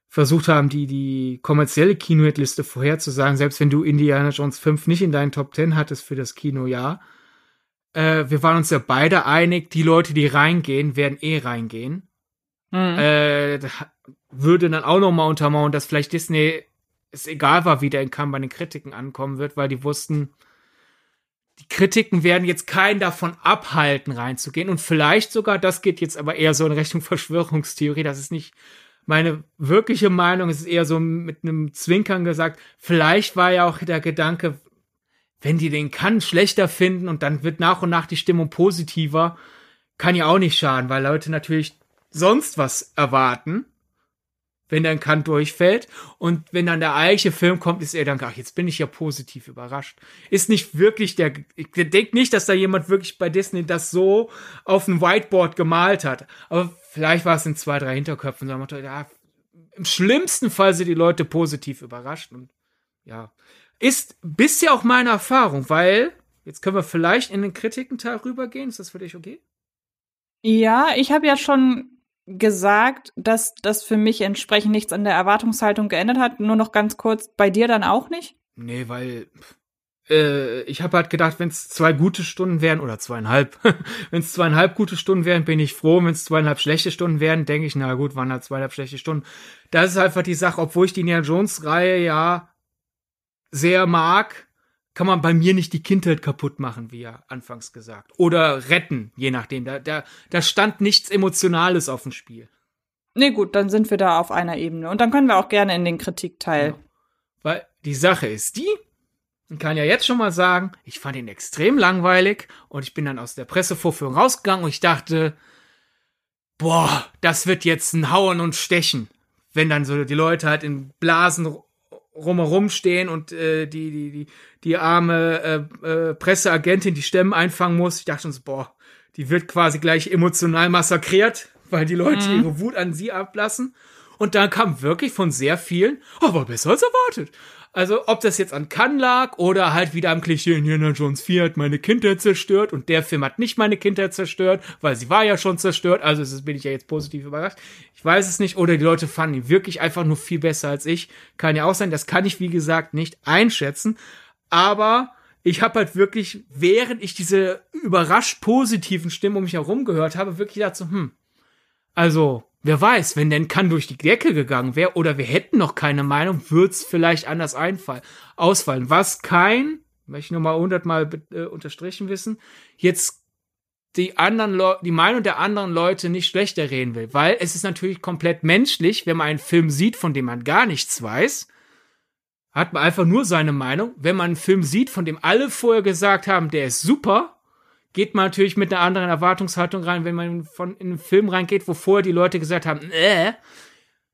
versucht haben, die, die kommerzielle Kinohitliste vorherzusagen, selbst wenn du Indiana Jones 5 nicht in deinen Top 10 hattest für das Kinojahr, äh, wir waren uns ja beide einig, die Leute, die reingehen, werden eh reingehen. Mhm. Äh, würde dann auch noch mal untermauern, dass vielleicht Disney es egal war, wie der in Cannes bei den Kritiken ankommen wird, weil die wussten, die Kritiken werden jetzt keinen davon abhalten, reinzugehen. Und vielleicht sogar, das geht jetzt aber eher so in Richtung Verschwörungstheorie, das ist nicht meine wirkliche Meinung, es ist eher so mit einem Zwinkern gesagt, vielleicht war ja auch der Gedanke, wenn die den kann schlechter finden und dann wird nach und nach die Stimmung positiver, kann ja auch nicht schaden, weil Leute natürlich sonst was erwarten, wenn dann Kant durchfällt. Und wenn dann der eigentliche Film kommt, ist er dann, ach, jetzt bin ich ja positiv überrascht. Ist nicht wirklich der, ich denke nicht, dass da jemand wirklich bei Disney das so auf ein Whiteboard gemalt hat. Aber vielleicht war es in zwei, drei Hinterköpfen. Ja, Im schlimmsten Fall sind die Leute positiv überrascht und ja. Ist bisher auch meine Erfahrung, weil jetzt können wir vielleicht in den Kritikenteil rübergehen. Ist das für dich okay? Ja, ich habe ja schon gesagt, dass das für mich entsprechend nichts an der Erwartungshaltung geändert hat. Nur noch ganz kurz, bei dir dann auch nicht? Nee, weil äh, ich habe halt gedacht, wenn es zwei gute Stunden wären oder zweieinhalb, wenn es zweieinhalb gute Stunden wären, bin ich froh. Wenn es zweieinhalb schlechte Stunden wären, denke ich, na gut, waren halt zweieinhalb schlechte Stunden. Das ist einfach die Sache, obwohl ich die Indiana Jones Reihe ja sehr mag, kann man bei mir nicht die Kindheit kaputt machen, wie ja anfangs gesagt. Oder retten, je nachdem. Da, da, da stand nichts Emotionales auf dem Spiel. Nee, gut, dann sind wir da auf einer Ebene. Und dann können wir auch gerne in den Kritikteil. Genau. Weil die Sache ist die, ich kann ja jetzt schon mal sagen, ich fand ihn extrem langweilig und ich bin dann aus der Pressevorführung rausgegangen und ich dachte, boah, das wird jetzt ein Hauen und Stechen. Wenn dann so die Leute halt in Blasen rumherum stehen und äh, die, die, die, die arme äh, äh, Presseagentin die Stemmen einfangen muss. Ich dachte schon so, boah, die wird quasi gleich emotional massakriert, weil die Leute mhm. ihre Wut an sie ablassen. Und dann kam wirklich von sehr vielen, aber besser als erwartet. Also, ob das jetzt an Cannes lag oder halt wieder am Klischee, Indiana Jones 4 hat meine Kindheit zerstört und der Film hat nicht meine Kindheit zerstört, weil sie war ja schon zerstört, also das bin ich ja jetzt positiv überrascht. Ich weiß es nicht, oder die Leute fanden ihn wirklich einfach nur viel besser als ich. Kann ja auch sein, das kann ich wie gesagt nicht einschätzen, aber ich habe halt wirklich, während ich diese überrascht positiven Stimmen um mich herum gehört habe, wirklich gedacht so, hm, also Wer weiß, wenn denn kann durch die Decke gegangen wäre oder wir hätten noch keine Meinung, würde vielleicht anders einfallen, ausfallen. Was kein, möchte ich nochmal hundertmal äh, unterstrichen wissen, jetzt die anderen Le die Meinung der anderen Leute nicht schlechter reden will, weil es ist natürlich komplett menschlich, wenn man einen Film sieht, von dem man gar nichts weiß, hat man einfach nur seine Meinung. Wenn man einen Film sieht, von dem alle vorher gesagt haben, der ist super, geht man natürlich mit einer anderen Erwartungshaltung rein, wenn man von in einen Film reingeht, wo vorher die Leute gesagt haben, äh,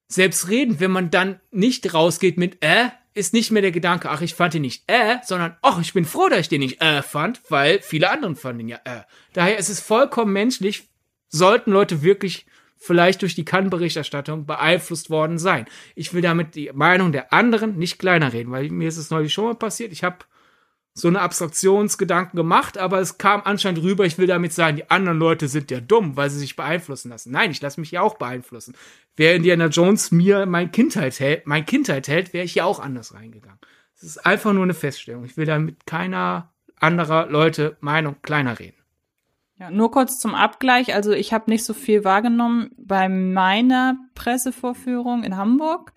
selbst reden, wenn man dann nicht rausgeht mit äh, ist nicht mehr der Gedanke, ach, ich fand ihn nicht äh, sondern, ach, ich bin froh, dass ich den nicht äh fand, weil viele anderen fanden ihn ja äh. Daher ist es vollkommen menschlich, sollten Leute wirklich vielleicht durch die Kann-Berichterstattung beeinflusst worden sein. Ich will damit die Meinung der anderen nicht kleiner reden, weil mir ist es neulich schon mal passiert. Ich habe so eine Abstraktionsgedanken gemacht, aber es kam anscheinend rüber, ich will damit sagen, die anderen Leute sind ja dumm, weil sie sich beeinflussen lassen. Nein, ich lasse mich ja auch beeinflussen. Wer Indiana Jones mir mein Kindheit hält, mein Kindheit hält, wäre ich ja auch anders reingegangen. Es ist einfach nur eine Feststellung. Ich will damit keiner anderer Leute Meinung kleiner reden. Ja, nur kurz zum Abgleich. Also ich habe nicht so viel wahrgenommen bei meiner Pressevorführung in Hamburg.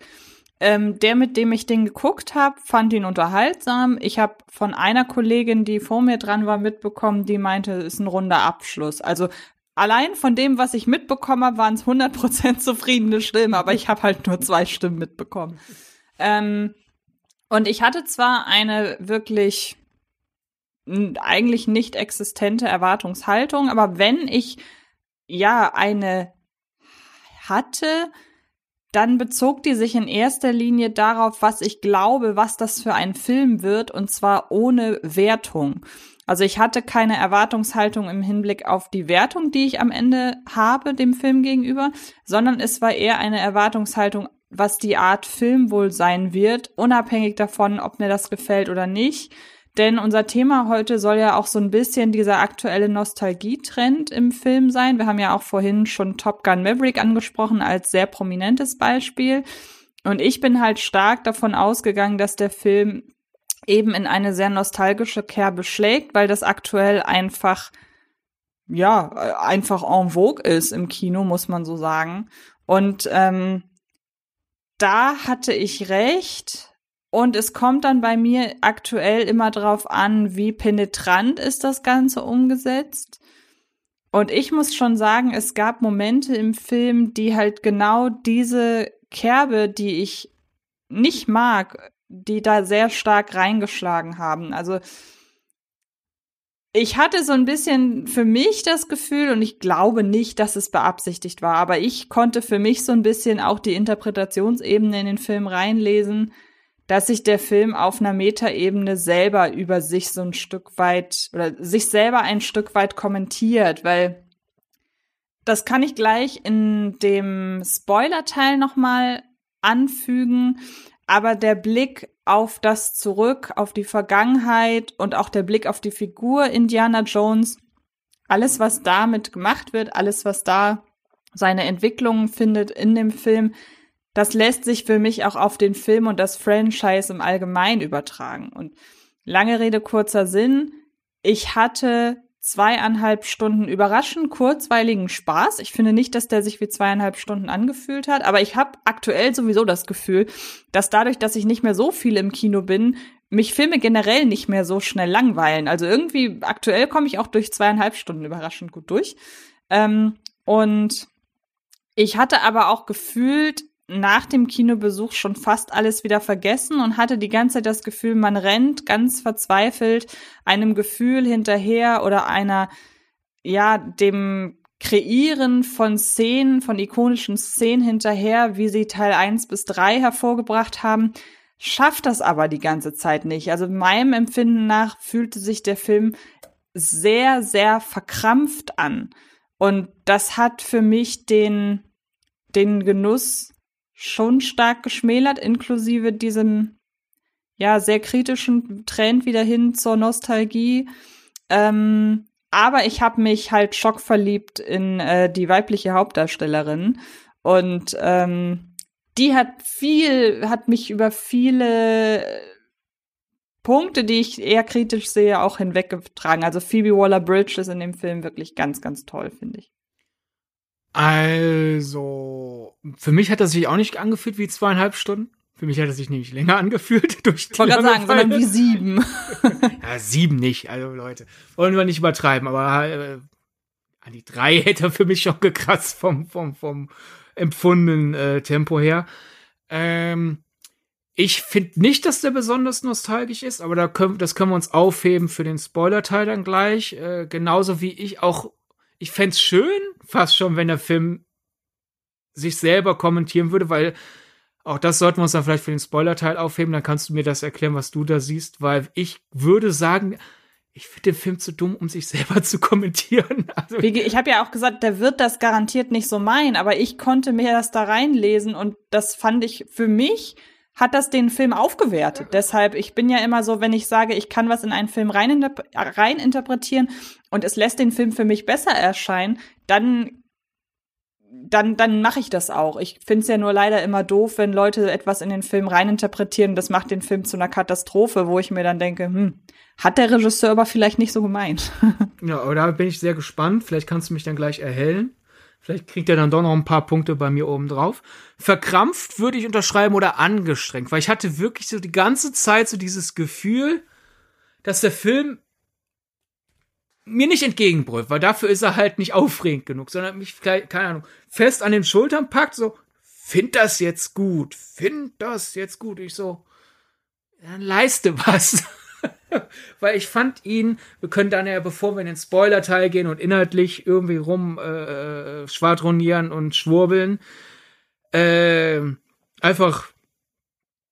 Ähm, der, mit dem ich den geguckt habe, fand ihn unterhaltsam. Ich habe von einer Kollegin, die vor mir dran war, mitbekommen, die meinte, es ist ein runder Abschluss. Also allein von dem, was ich mitbekommen habe, waren es 100% zufriedene Stimmen, aber ich habe halt nur zwei Stimmen mitbekommen. Ähm, und ich hatte zwar eine wirklich eigentlich nicht existente Erwartungshaltung, aber wenn ich ja eine hatte, dann bezog die sich in erster Linie darauf, was ich glaube, was das für ein Film wird, und zwar ohne Wertung. Also ich hatte keine Erwartungshaltung im Hinblick auf die Wertung, die ich am Ende habe dem Film gegenüber, sondern es war eher eine Erwartungshaltung, was die Art Film wohl sein wird, unabhängig davon, ob mir das gefällt oder nicht. Denn unser Thema heute soll ja auch so ein bisschen dieser aktuelle Nostalgietrend im Film sein. Wir haben ja auch vorhin schon Top Gun Maverick angesprochen als sehr prominentes Beispiel. Und ich bin halt stark davon ausgegangen, dass der Film eben in eine sehr nostalgische Kerbe schlägt, weil das aktuell einfach, ja, einfach en vogue ist im Kino, muss man so sagen. Und ähm, da hatte ich recht und es kommt dann bei mir aktuell immer drauf an, wie penetrant ist das Ganze umgesetzt. Und ich muss schon sagen, es gab Momente im Film, die halt genau diese Kerbe, die ich nicht mag, die da sehr stark reingeschlagen haben. Also ich hatte so ein bisschen für mich das Gefühl, und ich glaube nicht, dass es beabsichtigt war, aber ich konnte für mich so ein bisschen auch die Interpretationsebene in den Film reinlesen, dass sich der Film auf einer Metaebene selber über sich so ein Stück weit oder sich selber ein Stück weit kommentiert, weil das kann ich gleich in dem Spoiler-Teil nochmal anfügen. Aber der Blick auf das Zurück, auf die Vergangenheit und auch der Blick auf die Figur Indiana Jones, alles, was damit gemacht wird, alles, was da seine Entwicklungen findet in dem Film, das lässt sich für mich auch auf den Film und das Franchise im Allgemeinen übertragen. Und lange Rede, kurzer Sinn. Ich hatte zweieinhalb Stunden überraschend kurzweiligen Spaß. Ich finde nicht, dass der sich wie zweieinhalb Stunden angefühlt hat, aber ich habe aktuell sowieso das Gefühl, dass dadurch, dass ich nicht mehr so viel im Kino bin, mich Filme generell nicht mehr so schnell langweilen. Also irgendwie aktuell komme ich auch durch zweieinhalb Stunden überraschend gut durch. Ähm, und ich hatte aber auch gefühlt nach dem Kinobesuch schon fast alles wieder vergessen und hatte die ganze Zeit das Gefühl, man rennt ganz verzweifelt einem Gefühl hinterher oder einer, ja, dem Kreieren von Szenen, von ikonischen Szenen hinterher, wie sie Teil 1 bis 3 hervorgebracht haben, schafft das aber die ganze Zeit nicht. Also meinem Empfinden nach fühlte sich der Film sehr, sehr verkrampft an. Und das hat für mich den, den Genuss schon stark geschmälert, inklusive diesem ja sehr kritischen Trend wieder hin zur Nostalgie. Ähm, aber ich habe mich halt schockverliebt in äh, die weibliche Hauptdarstellerin und ähm, die hat viel, hat mich über viele Punkte, die ich eher kritisch sehe, auch hinweggetragen. Also Phoebe Waller-Bridge ist in dem Film wirklich ganz, ganz toll, finde ich. Also, für mich hat das sich auch nicht angefühlt wie zweieinhalb Stunden. Für mich hat es sich nämlich länger angefühlt durch die Ich wollte gerade sagen, sondern wie sieben. ja, sieben nicht, also Leute. Wollen wir nicht übertreiben, aber äh, an die drei hätte für mich schon gekratzt vom, vom, vom empfundenen äh, Tempo her. Ähm, ich finde nicht, dass der besonders nostalgisch ist, aber da können, das können wir uns aufheben für den Spoiler-Teil dann gleich. Äh, genauso wie ich auch, ich fände schön, fast schon, wenn der Film sich selber kommentieren würde, weil auch das sollten wir uns dann vielleicht für den Spoiler-Teil aufheben, dann kannst du mir das erklären, was du da siehst, weil ich würde sagen, ich finde den Film zu dumm, um sich selber zu kommentieren. Also ich habe ja auch gesagt, der wird das garantiert nicht so meinen, aber ich konnte mir das da reinlesen und das fand ich für mich hat das den Film aufgewertet. Deshalb, ich bin ja immer so, wenn ich sage, ich kann was in einen Film rein, rein interpretieren und es lässt den Film für mich besser erscheinen, dann dann, dann mache ich das auch. Ich finde es ja nur leider immer doof, wenn Leute etwas in den Film reininterpretieren. Das macht den Film zu einer Katastrophe, wo ich mir dann denke, hm, hat der Regisseur aber vielleicht nicht so gemeint. ja, aber da bin ich sehr gespannt. Vielleicht kannst du mich dann gleich erhellen. Vielleicht kriegt er dann doch noch ein paar Punkte bei mir oben drauf. Verkrampft würde ich unterschreiben oder angestrengt, weil ich hatte wirklich so die ganze Zeit so dieses Gefühl, dass der Film mir nicht entgegenbrüllt, weil dafür ist er halt nicht aufregend genug, sondern mich, keine Ahnung, fest an den Schultern packt, so, find das jetzt gut, find das jetzt gut. Ich so, dann leiste was. weil ich fand ihn, wir können dann ja, bevor wir in den Spoiler-Teil gehen und inhaltlich irgendwie rum äh, schwadronieren und schwurbeln, äh, einfach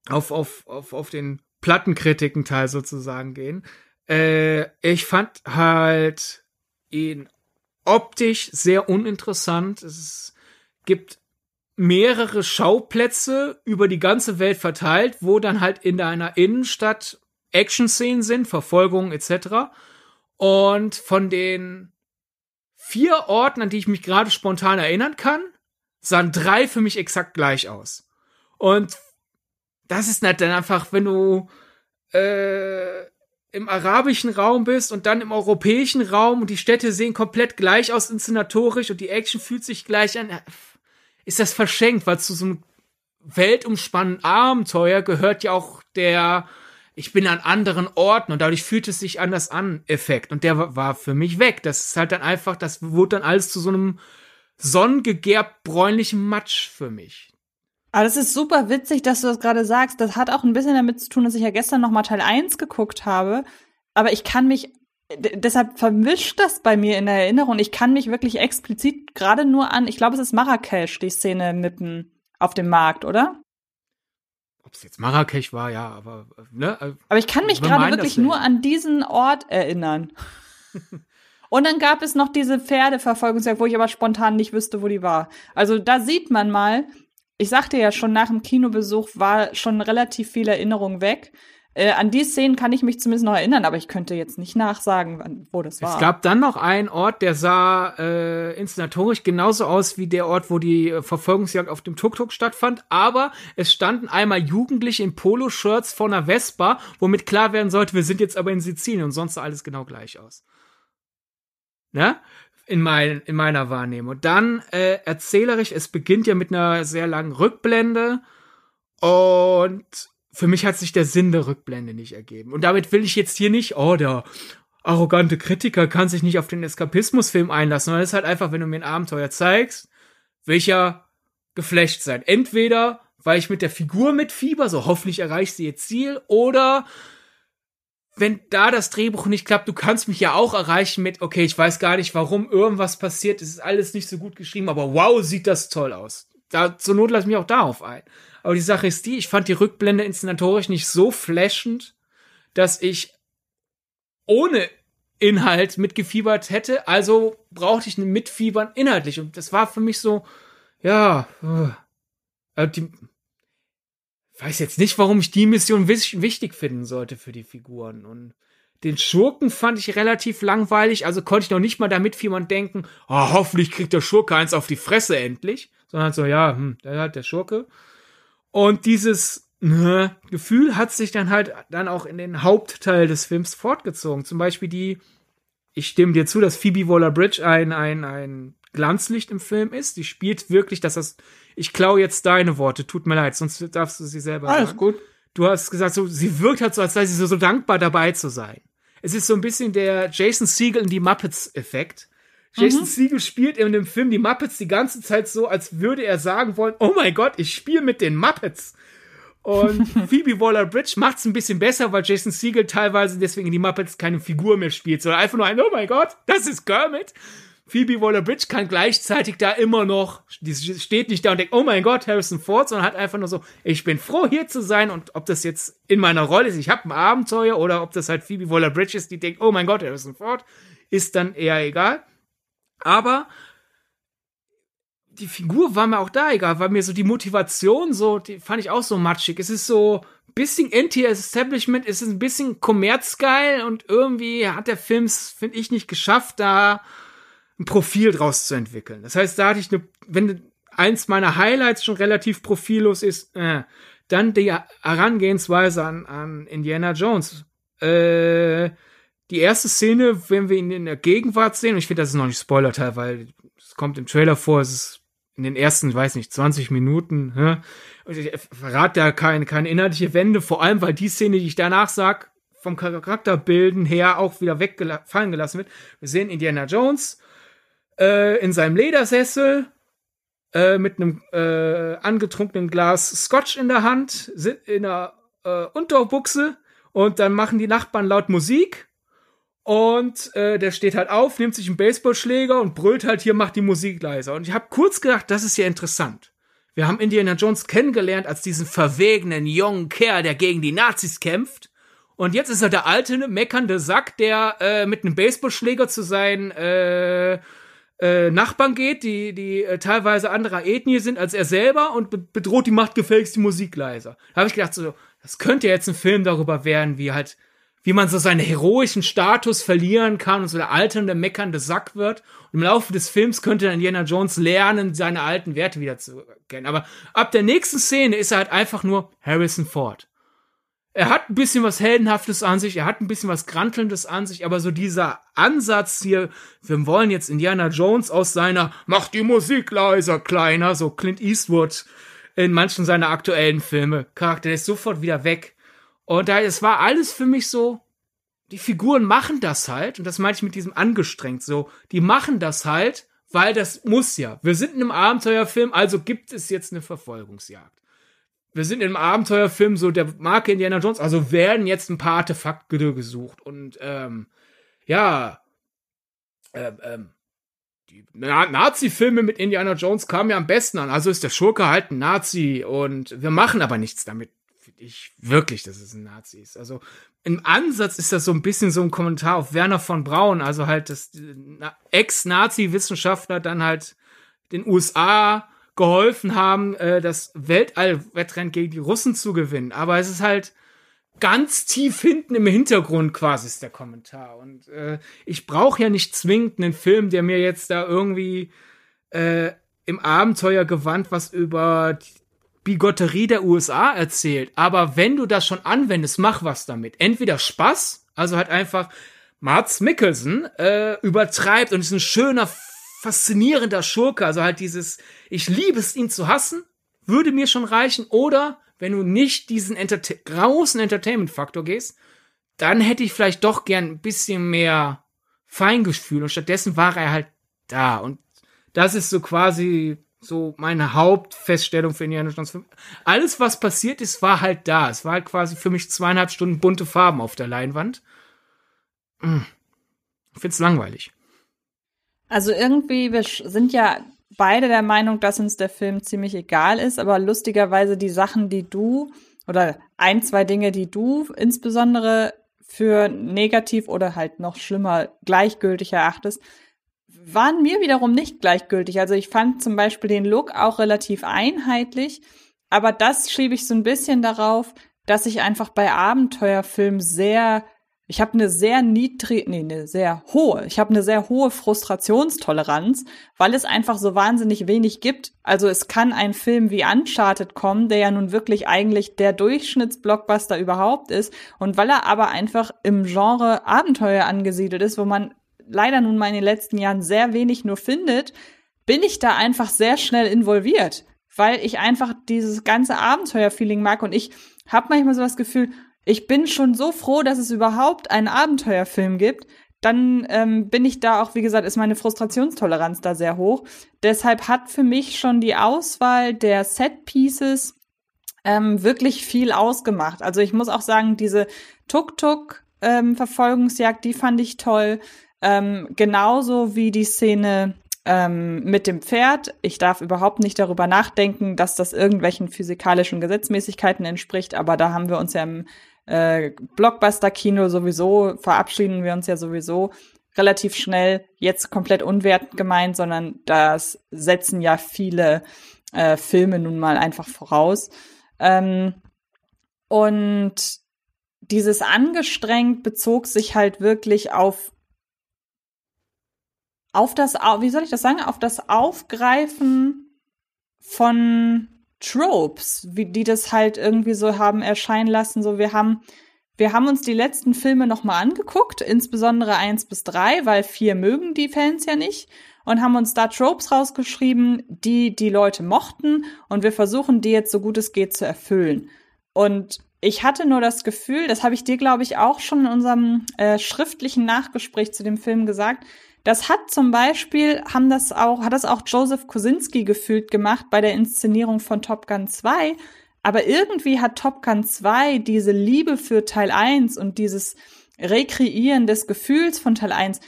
auf, auf, auf, auf den Plattenkritiken-Teil sozusagen gehen. Äh, ich fand halt ihn optisch sehr uninteressant. Es gibt mehrere Schauplätze über die ganze Welt verteilt, wo dann halt in einer Innenstadt Action-Szenen sind, Verfolgung etc. Und von den vier Orten, an die ich mich gerade spontan erinnern kann, sahen drei für mich exakt gleich aus. Und das ist nicht dann einfach, wenn du äh, im arabischen Raum bist und dann im europäischen Raum und die Städte sehen komplett gleich aus inszenatorisch und die Action fühlt sich gleich an, ist das verschenkt, weil zu so einem weltumspannenden Abenteuer gehört ja auch der ich bin an anderen Orten und dadurch fühlt es sich anders an Effekt und der war für mich weg. Das ist halt dann einfach, das wurde dann alles zu so einem sonnengegerbt bräunlichen Matsch für mich. Aber das ist super witzig, dass du das gerade sagst. Das hat auch ein bisschen damit zu tun, dass ich ja gestern noch mal Teil 1 geguckt habe. Aber ich kann mich, deshalb vermischt das bei mir in der Erinnerung. Ich kann mich wirklich explizit gerade nur an, ich glaube, es ist Marrakesch, die Szene mitten auf dem Markt, oder? Ob es jetzt Marrakesch war, ja, aber, ne? Aber ich kann mich gerade wirklich nur an diesen Ort erinnern. Und dann gab es noch diese Pferdeverfolgungsjagd, wo ich aber spontan nicht wüsste, wo die war. Also da sieht man mal, ich sagte ja schon, nach dem Kinobesuch war schon relativ viel Erinnerung weg. Äh, an die Szenen kann ich mich zumindest noch erinnern, aber ich könnte jetzt nicht nachsagen, wo das war. Es gab dann noch einen Ort, der sah äh, inszenatorisch genauso aus wie der Ort, wo die äh, Verfolgungsjagd auf dem Tuk-Tuk stattfand, aber es standen einmal Jugendliche in Poloshirts vor einer Vespa, womit klar werden sollte, wir sind jetzt aber in Sizilien und sonst sah alles genau gleich aus. Ne? in, mein, in meiner Wahrnehmung. Dann äh, erzählerisch, es beginnt ja mit einer sehr langen Rückblende und für mich hat sich der Sinn der Rückblende nicht ergeben. Und damit will ich jetzt hier nicht, oh, der arrogante Kritiker kann sich nicht auf den Eskapismusfilm einlassen, sondern es ist halt einfach, wenn du mir ein Abenteuer zeigst, will ich ja geflecht sein. Entweder, weil ich mit der Figur mitfieber, so hoffentlich erreicht sie ihr Ziel, oder wenn da das Drehbuch nicht klappt, du kannst mich ja auch erreichen mit, okay, ich weiß gar nicht, warum irgendwas passiert, es ist alles nicht so gut geschrieben, aber wow, sieht das toll aus. Da, zur Not lass mich auch darauf ein. Aber die Sache ist die, ich fand die Rückblende inszenatorisch nicht so flashend, dass ich ohne Inhalt mitgefiebert hätte, also brauchte ich ein Mitfiebern inhaltlich. Und das war für mich so, ja, äh, die, weiß jetzt nicht, warum ich die Mission wichtig finden sollte für die Figuren. Und den Schurken fand ich relativ langweilig, also konnte ich noch nicht mal damit jemand denken, oh, hoffentlich kriegt der Schurke eins auf die Fresse endlich. Sondern so, ja, hm, der hat der Schurke. Und dieses ne, Gefühl hat sich dann halt dann auch in den Hauptteil des Films fortgezogen. Zum Beispiel die, ich stimme dir zu, dass Phoebe Waller-Bridge ein, ein, ein Glanzlicht im Film ist. Die spielt wirklich, dass das ich klaue jetzt deine Worte, tut mir leid, sonst darfst du sie selber Alles sagen. gut. Du hast gesagt, so, sie wirkt halt so, als sei sie so, so dankbar dabei zu sein. Es ist so ein bisschen der Jason Siegel in die Muppets-Effekt. Jason mhm. Siegel spielt in dem Film die Muppets die ganze Zeit so, als würde er sagen wollen, oh mein Gott, ich spiele mit den Muppets. Und Phoebe Waller-Bridge macht es ein bisschen besser, weil Jason Siegel teilweise deswegen in die Muppets keine Figur mehr spielt, sondern einfach nur ein, oh mein Gott, das ist Kermit. Phoebe Waller-Bridge kann gleichzeitig da immer noch, die steht nicht da und denkt, oh mein Gott, Harrison Ford, sondern hat einfach nur so, ich bin froh hier zu sein und ob das jetzt in meiner Rolle ist, ich habe ein Abenteuer oder ob das halt Phoebe Waller-Bridge ist, die denkt, oh mein Gott, Harrison Ford, ist dann eher egal. Aber die Figur war mir auch da egal, weil mir so die Motivation so, die fand ich auch so matschig. Es ist so ein bisschen Anti-Establishment, es ist ein bisschen kommerzgeil und irgendwie hat der Film es, finde ich, nicht geschafft, da ein Profil draus zu entwickeln. Das heißt, da hatte ich eine, wenn eins meiner Highlights schon relativ profillos ist, äh, dann die Herangehensweise an, an Indiana Jones. Äh, die erste Szene, wenn wir ihn in der Gegenwart sehen, und ich finde, das ist noch nicht Spoiler-Teil, weil es kommt im Trailer vor, es ist in den ersten, weiß nicht, 20 Minuten, hä? Und ich verrate da keine, keine inhaltliche Wende, vor allem, weil die Szene, die ich danach sag, vom Charakterbilden her auch wieder weggefallen gelassen wird. Wir sehen Indiana Jones, äh, in seinem Ledersessel äh, mit einem äh, angetrunkenen Glas Scotch in der Hand, in der äh, Unterbuchse und dann machen die Nachbarn laut Musik und äh, der steht halt auf, nimmt sich einen Baseballschläger und brüllt halt hier, macht die Musik leiser. Und ich habe kurz gedacht, das ist ja interessant. Wir haben Indiana Jones kennengelernt als diesen verwegenen jungen Kerl, der gegen die Nazis kämpft. Und jetzt ist er der alte, meckernde Sack, der äh, mit einem Baseballschläger zu seinen äh, äh, Nachbarn geht, die, die äh, teilweise anderer Ethnie sind als er selber und be bedroht die machtgefälligste Musik leiser. Da habe ich gedacht, so, das könnte jetzt ein Film darüber werden, wie halt, wie man so seinen heroischen Status verlieren kann und so der alternde, meckernde Sack wird. Und im Laufe des Films könnte dann Indiana Jones lernen, seine alten Werte wieder zu kennen. Aber ab der nächsten Szene ist er halt einfach nur Harrison Ford er hat ein bisschen was Heldenhaftes an sich, er hat ein bisschen was Grantelndes an sich, aber so dieser Ansatz hier, wir wollen jetzt Indiana Jones aus seiner Mach die Musik leiser, kleiner, so Clint Eastwood in manchen seiner aktuellen Filme, Charakter, der ist sofort wieder weg. Und da, es war alles für mich so, die Figuren machen das halt, und das meine ich mit diesem angestrengt so, die machen das halt, weil das muss ja. Wir sind in einem Abenteuerfilm, also gibt es jetzt eine Verfolgungsjagd wir sind im Abenteuerfilm so der Marke Indiana Jones, also werden jetzt ein paar Artefakte gesucht und ähm, ja, ähm, ähm, die Nazi-Filme mit Indiana Jones kamen ja am besten an. Also ist der Schurke halt ein Nazi und wir machen aber nichts damit. Finde ich wirklich, dass es ein Nazi ist. Also im Ansatz ist das so ein bisschen so ein Kommentar auf Werner von Braun, also halt das Ex-Nazi-Wissenschaftler dann halt den USA geholfen haben, äh, das Weltallwettrennen gegen die Russen zu gewinnen. Aber es ist halt ganz tief hinten im Hintergrund quasi ist der Kommentar. Und äh, ich brauche ja nicht zwingend einen Film, der mir jetzt da irgendwie äh, im Abenteuer gewandt was über die Bigotterie der USA erzählt. Aber wenn du das schon anwendest, mach was damit. Entweder Spaß, also halt einfach Mats Mikkelsen äh, übertreibt und ist ein schöner faszinierender Schurke, also halt dieses, ich liebe es, ihn zu hassen, würde mir schon reichen. Oder wenn du nicht diesen Enterta großen Entertainment-Faktor gehst, dann hätte ich vielleicht doch gern ein bisschen mehr Feingefühl und stattdessen war er halt da. Und das ist so quasi so meine Hauptfeststellung für Indiana Jones 5. Alles, was passiert ist, war halt da. Es war halt quasi für mich zweieinhalb Stunden bunte Farben auf der Leinwand. Hm. Ich find's langweilig. Also irgendwie, wir sind ja beide der Meinung, dass uns der Film ziemlich egal ist, aber lustigerweise die Sachen, die du oder ein, zwei Dinge, die du insbesondere für negativ oder halt noch schlimmer gleichgültig erachtest, waren mir wiederum nicht gleichgültig. Also ich fand zum Beispiel den Look auch relativ einheitlich, aber das schiebe ich so ein bisschen darauf, dass ich einfach bei Abenteuerfilmen sehr ich habe eine sehr niedrige, nee, eine sehr hohe, ich habe eine sehr hohe Frustrationstoleranz, weil es einfach so wahnsinnig wenig gibt. Also es kann ein Film wie Uncharted kommen, der ja nun wirklich eigentlich der Durchschnittsblockbuster überhaupt ist und weil er aber einfach im Genre Abenteuer angesiedelt ist, wo man leider nun mal in den letzten Jahren sehr wenig nur findet, bin ich da einfach sehr schnell involviert, weil ich einfach dieses ganze Abenteuerfeeling mag und ich habe manchmal so das Gefühl, ich bin schon so froh, dass es überhaupt einen Abenteuerfilm gibt. Dann ähm, bin ich da auch, wie gesagt, ist meine Frustrationstoleranz da sehr hoch. Deshalb hat für mich schon die Auswahl der Set Pieces ähm, wirklich viel ausgemacht. Also ich muss auch sagen, diese Tuk-Tuk-Verfolgungsjagd, ähm, die fand ich toll. Ähm, genauso wie die Szene ähm, mit dem Pferd. Ich darf überhaupt nicht darüber nachdenken, dass das irgendwelchen physikalischen Gesetzmäßigkeiten entspricht, aber da haben wir uns ja im äh, Blockbuster-Kino sowieso, verabschieden wir uns ja sowieso relativ schnell, jetzt komplett unwertend gemeint, sondern das setzen ja viele äh, Filme nun mal einfach voraus. Ähm, und dieses angestrengt bezog sich halt wirklich auf auf das, wie soll ich das sagen, auf das Aufgreifen von Tropes, wie die das halt irgendwie so haben erscheinen lassen. So, wir haben, wir haben uns die letzten Filme nochmal angeguckt, insbesondere eins bis drei, weil vier mögen die Fans ja nicht und haben uns da Tropes rausgeschrieben, die die Leute mochten und wir versuchen die jetzt so gut es geht zu erfüllen. Und ich hatte nur das Gefühl, das habe ich dir, glaube ich, auch schon in unserem äh, schriftlichen Nachgespräch zu dem Film gesagt, das hat zum Beispiel, haben das auch, hat das auch Joseph Kosinski gefühlt gemacht bei der Inszenierung von Top Gun 2. Aber irgendwie hat Top Gun 2 diese Liebe für Teil 1 und dieses Rekreieren des Gefühls von Teil 1,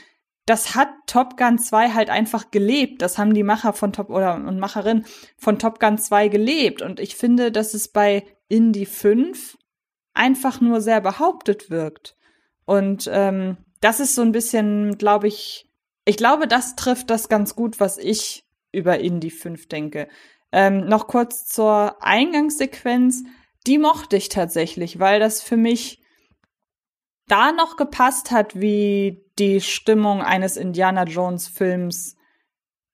das hat Top Gun 2 halt einfach gelebt. Das haben die Macher von Top oder und Macherin von Top Gun 2 gelebt. Und ich finde, dass es bei Indie 5 einfach nur sehr behauptet wirkt. Und ähm, das ist so ein bisschen, glaube ich, ich glaube, das trifft das ganz gut, was ich über Indie 5 denke. Ähm, noch kurz zur Eingangssequenz. Die mochte ich tatsächlich, weil das für mich da noch gepasst hat, wie die Stimmung eines Indiana Jones Films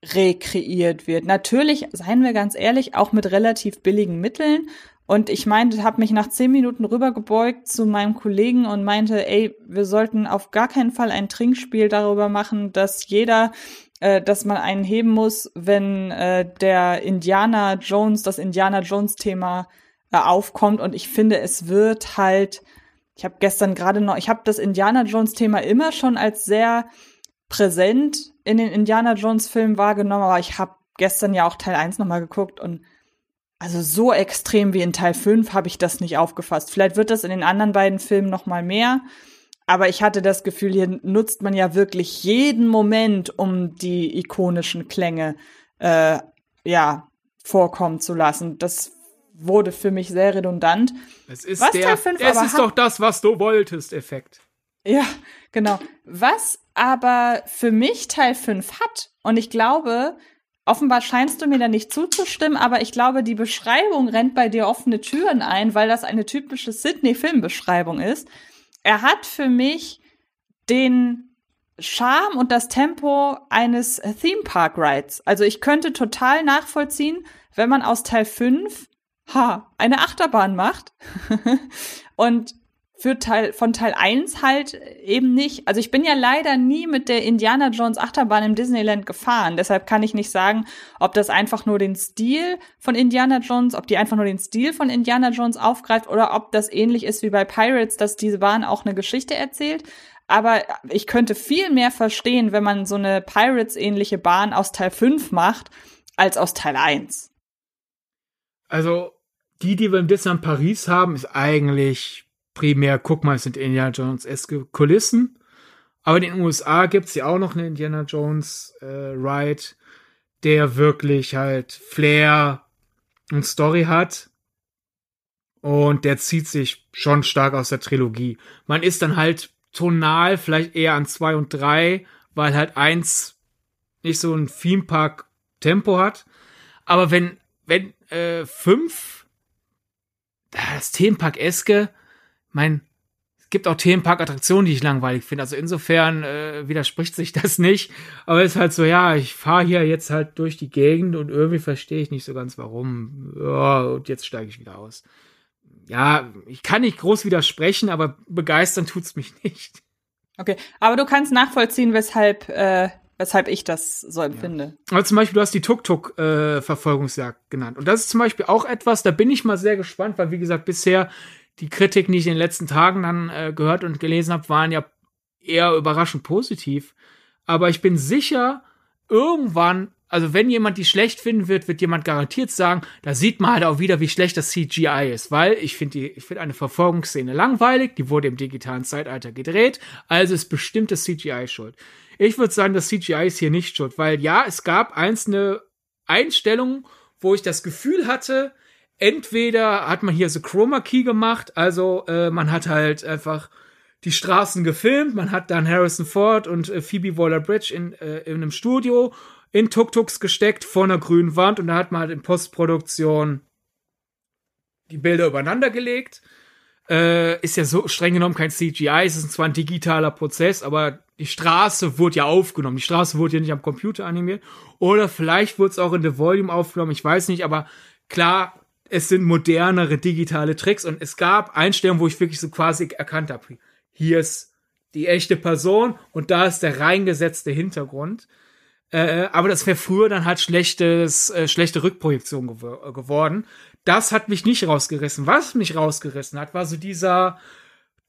rekreiert wird. Natürlich, seien wir ganz ehrlich, auch mit relativ billigen Mitteln. Und ich meinte, habe mich nach zehn Minuten rübergebeugt zu meinem Kollegen und meinte, ey, wir sollten auf gar keinen Fall ein Trinkspiel darüber machen, dass jeder, äh, dass man einen heben muss, wenn äh, der Indiana Jones, das Indiana Jones Thema äh, aufkommt. Und ich finde, es wird halt, ich habe gestern gerade noch, ich habe das Indiana Jones Thema immer schon als sehr präsent in den Indiana Jones Filmen wahrgenommen, aber ich habe gestern ja auch Teil 1 nochmal geguckt und also so extrem wie in Teil 5 habe ich das nicht aufgefasst. Vielleicht wird das in den anderen beiden Filmen noch mal mehr, aber ich hatte das Gefühl, hier nutzt man ja wirklich jeden Moment, um die ikonischen Klänge äh, ja vorkommen zu lassen. Das wurde für mich sehr redundant. Es ist was der, Teil 5 es ist doch das, was du wolltest, Effekt. Ja, genau. Was aber für mich Teil 5 hat, und ich glaube, Offenbar scheinst du mir da nicht zuzustimmen, aber ich glaube, die Beschreibung rennt bei dir offene Türen ein, weil das eine typische Sydney-Filmbeschreibung ist. Er hat für mich den Charme und das Tempo eines Theme Park Rides. Also ich könnte total nachvollziehen, wenn man aus Teil 5 ha, eine Achterbahn macht und für Teil, von Teil 1 halt eben nicht. Also ich bin ja leider nie mit der Indiana Jones Achterbahn im Disneyland gefahren. Deshalb kann ich nicht sagen, ob das einfach nur den Stil von Indiana Jones, ob die einfach nur den Stil von Indiana Jones aufgreift oder ob das ähnlich ist wie bei Pirates, dass diese Bahn auch eine Geschichte erzählt. Aber ich könnte viel mehr verstehen, wenn man so eine Pirates-ähnliche Bahn aus Teil 5 macht, als aus Teil 1. Also, die, die wir im Disneyland Paris haben, ist eigentlich primär, guck mal, es sind Indiana Jones-eske Kulissen. Aber in den USA gibt es ja auch noch einen Indiana Jones äh, Ride, der wirklich halt Flair und Story hat. Und der zieht sich schon stark aus der Trilogie. Man ist dann halt tonal vielleicht eher an zwei und drei, weil halt eins nicht so ein Theme Park Tempo hat. Aber wenn, wenn äh, fünf das Themenpark Eske mein, es gibt auch Themenpark-Attraktionen, die ich langweilig finde. Also insofern äh, widerspricht sich das nicht. Aber es ist halt so, ja, ich fahre hier jetzt halt durch die Gegend und irgendwie verstehe ich nicht so ganz warum. Ja, und jetzt steige ich wieder aus. Ja, ich kann nicht groß widersprechen, aber begeistern tut's mich nicht. Okay, aber du kannst nachvollziehen, weshalb äh, weshalb ich das so empfinde. Ja. Also zum Beispiel, du hast die Tuk-Tuk-Verfolgungsjagd äh, genannt. Und das ist zum Beispiel auch etwas, da bin ich mal sehr gespannt, weil wie gesagt, bisher die Kritiken, die ich in den letzten Tagen dann äh, gehört und gelesen habe, waren ja eher überraschend positiv. Aber ich bin sicher, irgendwann also wenn jemand die schlecht finden wird, wird jemand garantiert sagen, da sieht man halt auch wieder, wie schlecht das CGI ist, weil ich finde ich finde eine Verfolgungsszene langweilig, die wurde im digitalen Zeitalter gedreht, also ist bestimmt das CGI schuld. Ich würde sagen, das CGI ist hier nicht schuld, weil ja, es gab einzelne Einstellungen, wo ich das Gefühl hatte, entweder hat man hier so Chroma Key gemacht, also äh, man hat halt einfach die Straßen gefilmt, man hat dann Harrison Ford und äh, Phoebe Waller-Bridge in, äh, in einem Studio in Tuk-Tuks gesteckt vor einer grünen Wand und da hat man halt in Postproduktion die Bilder übereinander gelegt. Äh, ist ja so streng genommen kein CGI, es ist zwar ein digitaler Prozess, aber die Straße wurde ja aufgenommen. Die Straße wurde ja nicht am Computer animiert. Oder vielleicht wurde es auch in The Volume aufgenommen, ich weiß nicht, aber klar, es sind modernere digitale Tricks und es gab Einstellungen, wo ich wirklich so quasi erkannt habe, hier ist die echte Person und da ist der reingesetzte Hintergrund. Äh, aber das wäre früher dann halt schlechtes, äh, schlechte Rückprojektion gew geworden. Das hat mich nicht rausgerissen. Was mich rausgerissen hat, war so dieser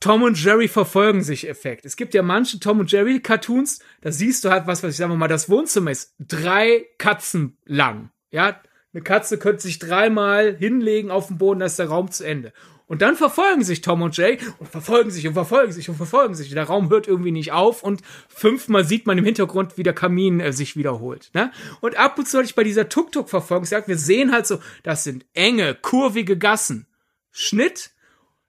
Tom und Jerry verfolgen sich Effekt. Es gibt ja manche Tom und Jerry Cartoons, da siehst du halt was, was ich sag mal, das Wohnzimmer ist drei Katzen lang. Ja, eine Katze könnte sich dreimal hinlegen auf dem Boden, da ist der Raum zu Ende. Und dann verfolgen sich Tom und Jay und verfolgen sich und verfolgen sich und verfolgen sich. Der Raum hört irgendwie nicht auf und fünfmal sieht man im Hintergrund, wie der Kamin äh, sich wiederholt. Ne? Und ab und zu hatte ich bei dieser Tuk-Tuk-Verfolgung gesagt, wir sehen halt so, das sind enge, kurvige Gassen. Schnitt,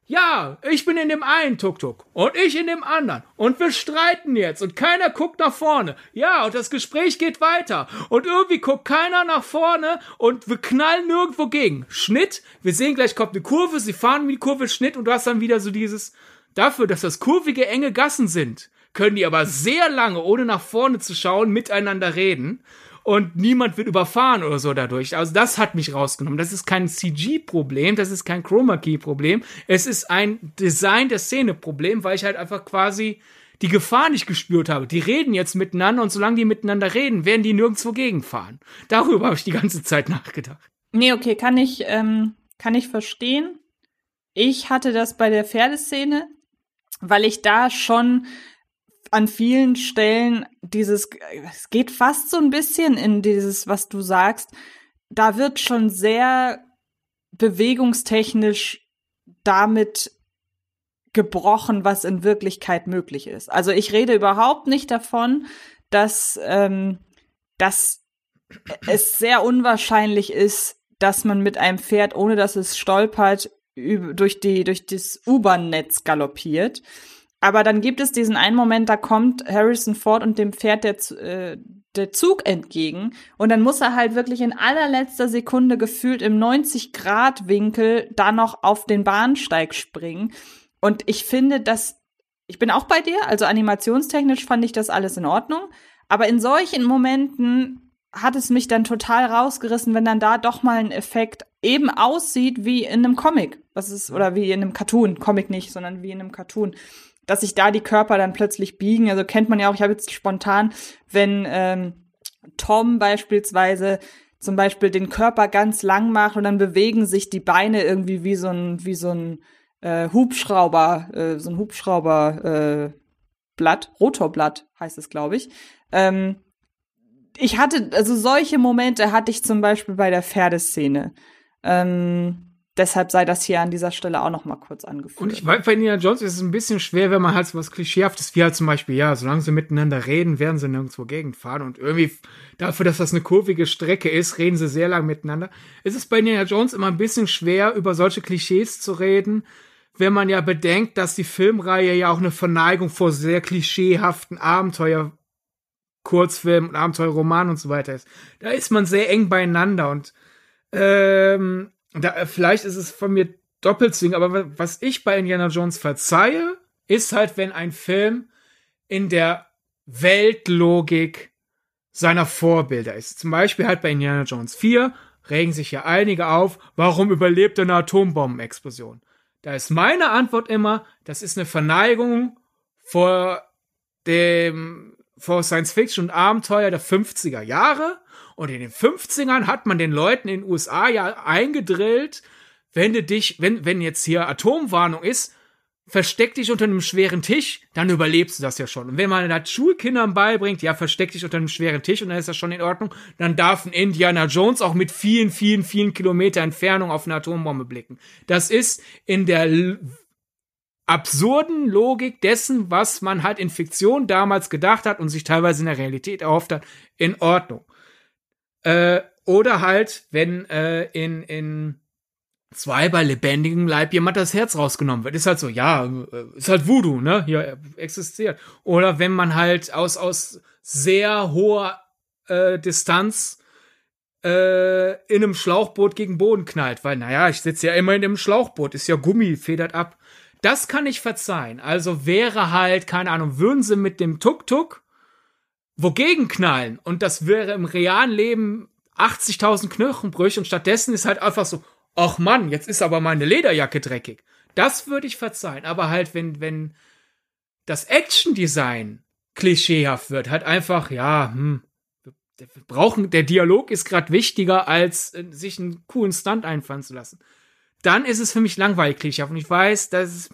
ja, ich bin in dem einen Tuk-Tuk und ich in dem anderen und wir streiten jetzt und keiner guckt nach vorne. Ja, und das Gespräch geht weiter und irgendwie guckt keiner nach vorne und wir knallen nirgendwo gegen. Schnitt, wir sehen gleich kommt eine Kurve, sie fahren wie die Kurve, Schnitt und du hast dann wieder so dieses, dafür, dass das kurvige, enge Gassen sind, können die aber sehr lange, ohne nach vorne zu schauen, miteinander reden und niemand wird überfahren oder so dadurch. Also das hat mich rausgenommen. Das ist kein CG-Problem, das ist kein Chroma Key-Problem. Es ist ein Design der Szene-Problem, weil ich halt einfach quasi die Gefahr nicht gespürt habe. Die reden jetzt miteinander und solange die miteinander reden, werden die nirgendwo gegenfahren. Darüber habe ich die ganze Zeit nachgedacht. Nee, okay, kann ich, ähm, kann ich verstehen. Ich hatte das bei der Pferdeszene, weil ich da schon an vielen Stellen dieses, es geht fast so ein bisschen in dieses, was du sagst, da wird schon sehr bewegungstechnisch damit gebrochen, was in Wirklichkeit möglich ist. Also ich rede überhaupt nicht davon, dass, ähm, dass es sehr unwahrscheinlich ist, dass man mit einem Pferd, ohne dass es stolpert, durch die durch das U-Bahn-Netz galoppiert. Aber dann gibt es diesen einen Moment, da kommt Harrison Ford und dem Pferd der, äh, der Zug entgegen. Und dann muss er halt wirklich in allerletzter Sekunde gefühlt im 90-Grad-Winkel da noch auf den Bahnsteig springen. Und ich finde, dass, ich bin auch bei dir, also animationstechnisch fand ich das alles in Ordnung. Aber in solchen Momenten hat es mich dann total rausgerissen, wenn dann da doch mal ein Effekt eben aussieht wie in einem Comic. Was ist, oder wie in einem Cartoon. Comic nicht, sondern wie in einem Cartoon dass sich da die Körper dann plötzlich biegen. Also kennt man ja auch, ich habe jetzt spontan, wenn ähm, Tom beispielsweise zum Beispiel den Körper ganz lang macht und dann bewegen sich die Beine irgendwie wie so ein, wie so ein äh, Hubschrauber, äh, so ein Hubschrauber äh, Blatt, Rotorblatt heißt es, glaube ich. Ähm, ich hatte, also solche Momente hatte ich zum Beispiel bei der Pferdeszene. Ähm, deshalb sei das hier an dieser Stelle auch noch mal kurz angeführt. Und ich weiß, bei Indiana Jones ist es ein bisschen schwer, wenn man halt so was Klischeehaftes, wie halt zum Beispiel, ja, solange sie miteinander reden, werden sie nirgendwo gegenfahren und irgendwie dafür, dass das eine kurvige Strecke ist, reden sie sehr lang miteinander. Es ist bei Indiana Jones immer ein bisschen schwer, über solche Klischees zu reden, wenn man ja bedenkt, dass die Filmreihe ja auch eine Verneigung vor sehr klischeehaften Abenteuer Kurzfilmen und Abenteuerromanen und so weiter ist. Da ist man sehr eng beieinander und ähm, da, äh, vielleicht ist es von mir Doppelzwing, aber was ich bei Indiana Jones verzeihe, ist halt, wenn ein Film in der Weltlogik seiner Vorbilder ist. Zum Beispiel halt bei Indiana Jones 4 regen sich ja einige auf, warum überlebt er eine Atombombenexplosion? Da ist meine Antwort immer, das ist eine Verneigung vor dem, vor Science Fiction und Abenteuer der 50er Jahre und in den 50ern hat man den Leuten in den USA ja eingedrillt, wenn du dich, wenn, wenn jetzt hier Atomwarnung ist, versteck dich unter einem schweren Tisch, dann überlebst du das ja schon. Und wenn man das Schulkindern beibringt, ja, versteck dich unter einem schweren Tisch und dann ist das schon in Ordnung, dann darf ein Indiana Jones auch mit vielen, vielen, vielen Kilometer Entfernung auf eine Atombombe blicken. Das ist in der absurden Logik dessen, was man halt in Fiktion damals gedacht hat und sich teilweise in der Realität erhofft hat, in Ordnung. Äh, oder halt, wenn äh, in, in zwei bei lebendigem Leib jemand das Herz rausgenommen wird. Ist halt so, ja, äh, ist halt Voodoo, ne? Hier existiert. Oder wenn man halt aus, aus sehr hoher äh, Distanz äh, in einem Schlauchboot gegen Boden knallt, weil, naja, ich sitze ja immer in dem Schlauchboot, ist ja Gummi, federt ab. Das kann ich verzeihen. Also wäre halt, keine Ahnung, würden sie mit dem Tuk-Tuk wogegen knallen und das wäre im realen Leben 80.000 Knochenbrüche und stattdessen ist halt einfach so, ach Mann, jetzt ist aber meine Lederjacke dreckig. Das würde ich verzeihen. Aber halt, wenn, wenn das Action-Design klischeehaft wird, halt einfach, ja, hm, wir brauchen, der Dialog ist gerade wichtiger, als äh, sich einen coolen Stunt einfallen zu lassen. Dann ist es für mich langweilig klischeehaft. Und ich weiß, dass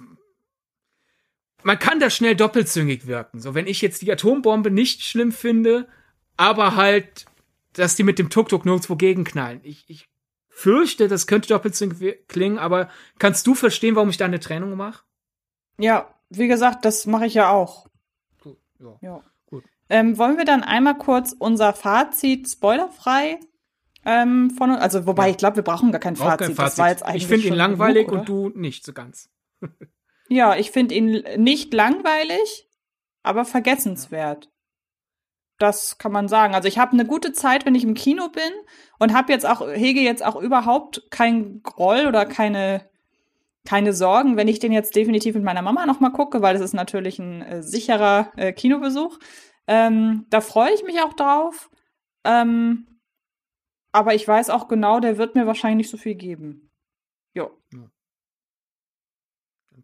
man kann da schnell doppelzüngig wirken. So, wenn ich jetzt die Atombombe nicht schlimm finde, aber halt, dass die mit dem Tuk-Tuk nirgendwo gegenknallen. Ich, ich fürchte, das könnte doppelt klingen, aber kannst du verstehen, warum ich da eine Trennung mache? Ja, wie gesagt, das mache ich ja auch. Gut, ja. ja. Gut. Ähm, wollen wir dann einmal kurz unser Fazit spoilerfrei ähm, von also wobei ja. ich glaube, wir brauchen gar kein Fazit. kein Fazit. Das war jetzt eigentlich ich finde ihn langweilig genug, und du nicht so ganz. ja, ich finde ihn nicht langweilig, aber vergessenswert das kann man sagen. Also ich habe eine gute Zeit, wenn ich im Kino bin und habe jetzt auch hege jetzt auch überhaupt kein Groll oder keine keine Sorgen, wenn ich den jetzt definitiv mit meiner Mama noch mal gucke, weil das ist natürlich ein äh, sicherer äh, Kinobesuch. Ähm, da freue ich mich auch drauf. Ähm, aber ich weiß auch genau, der wird mir wahrscheinlich nicht so viel geben. Jo. Ja.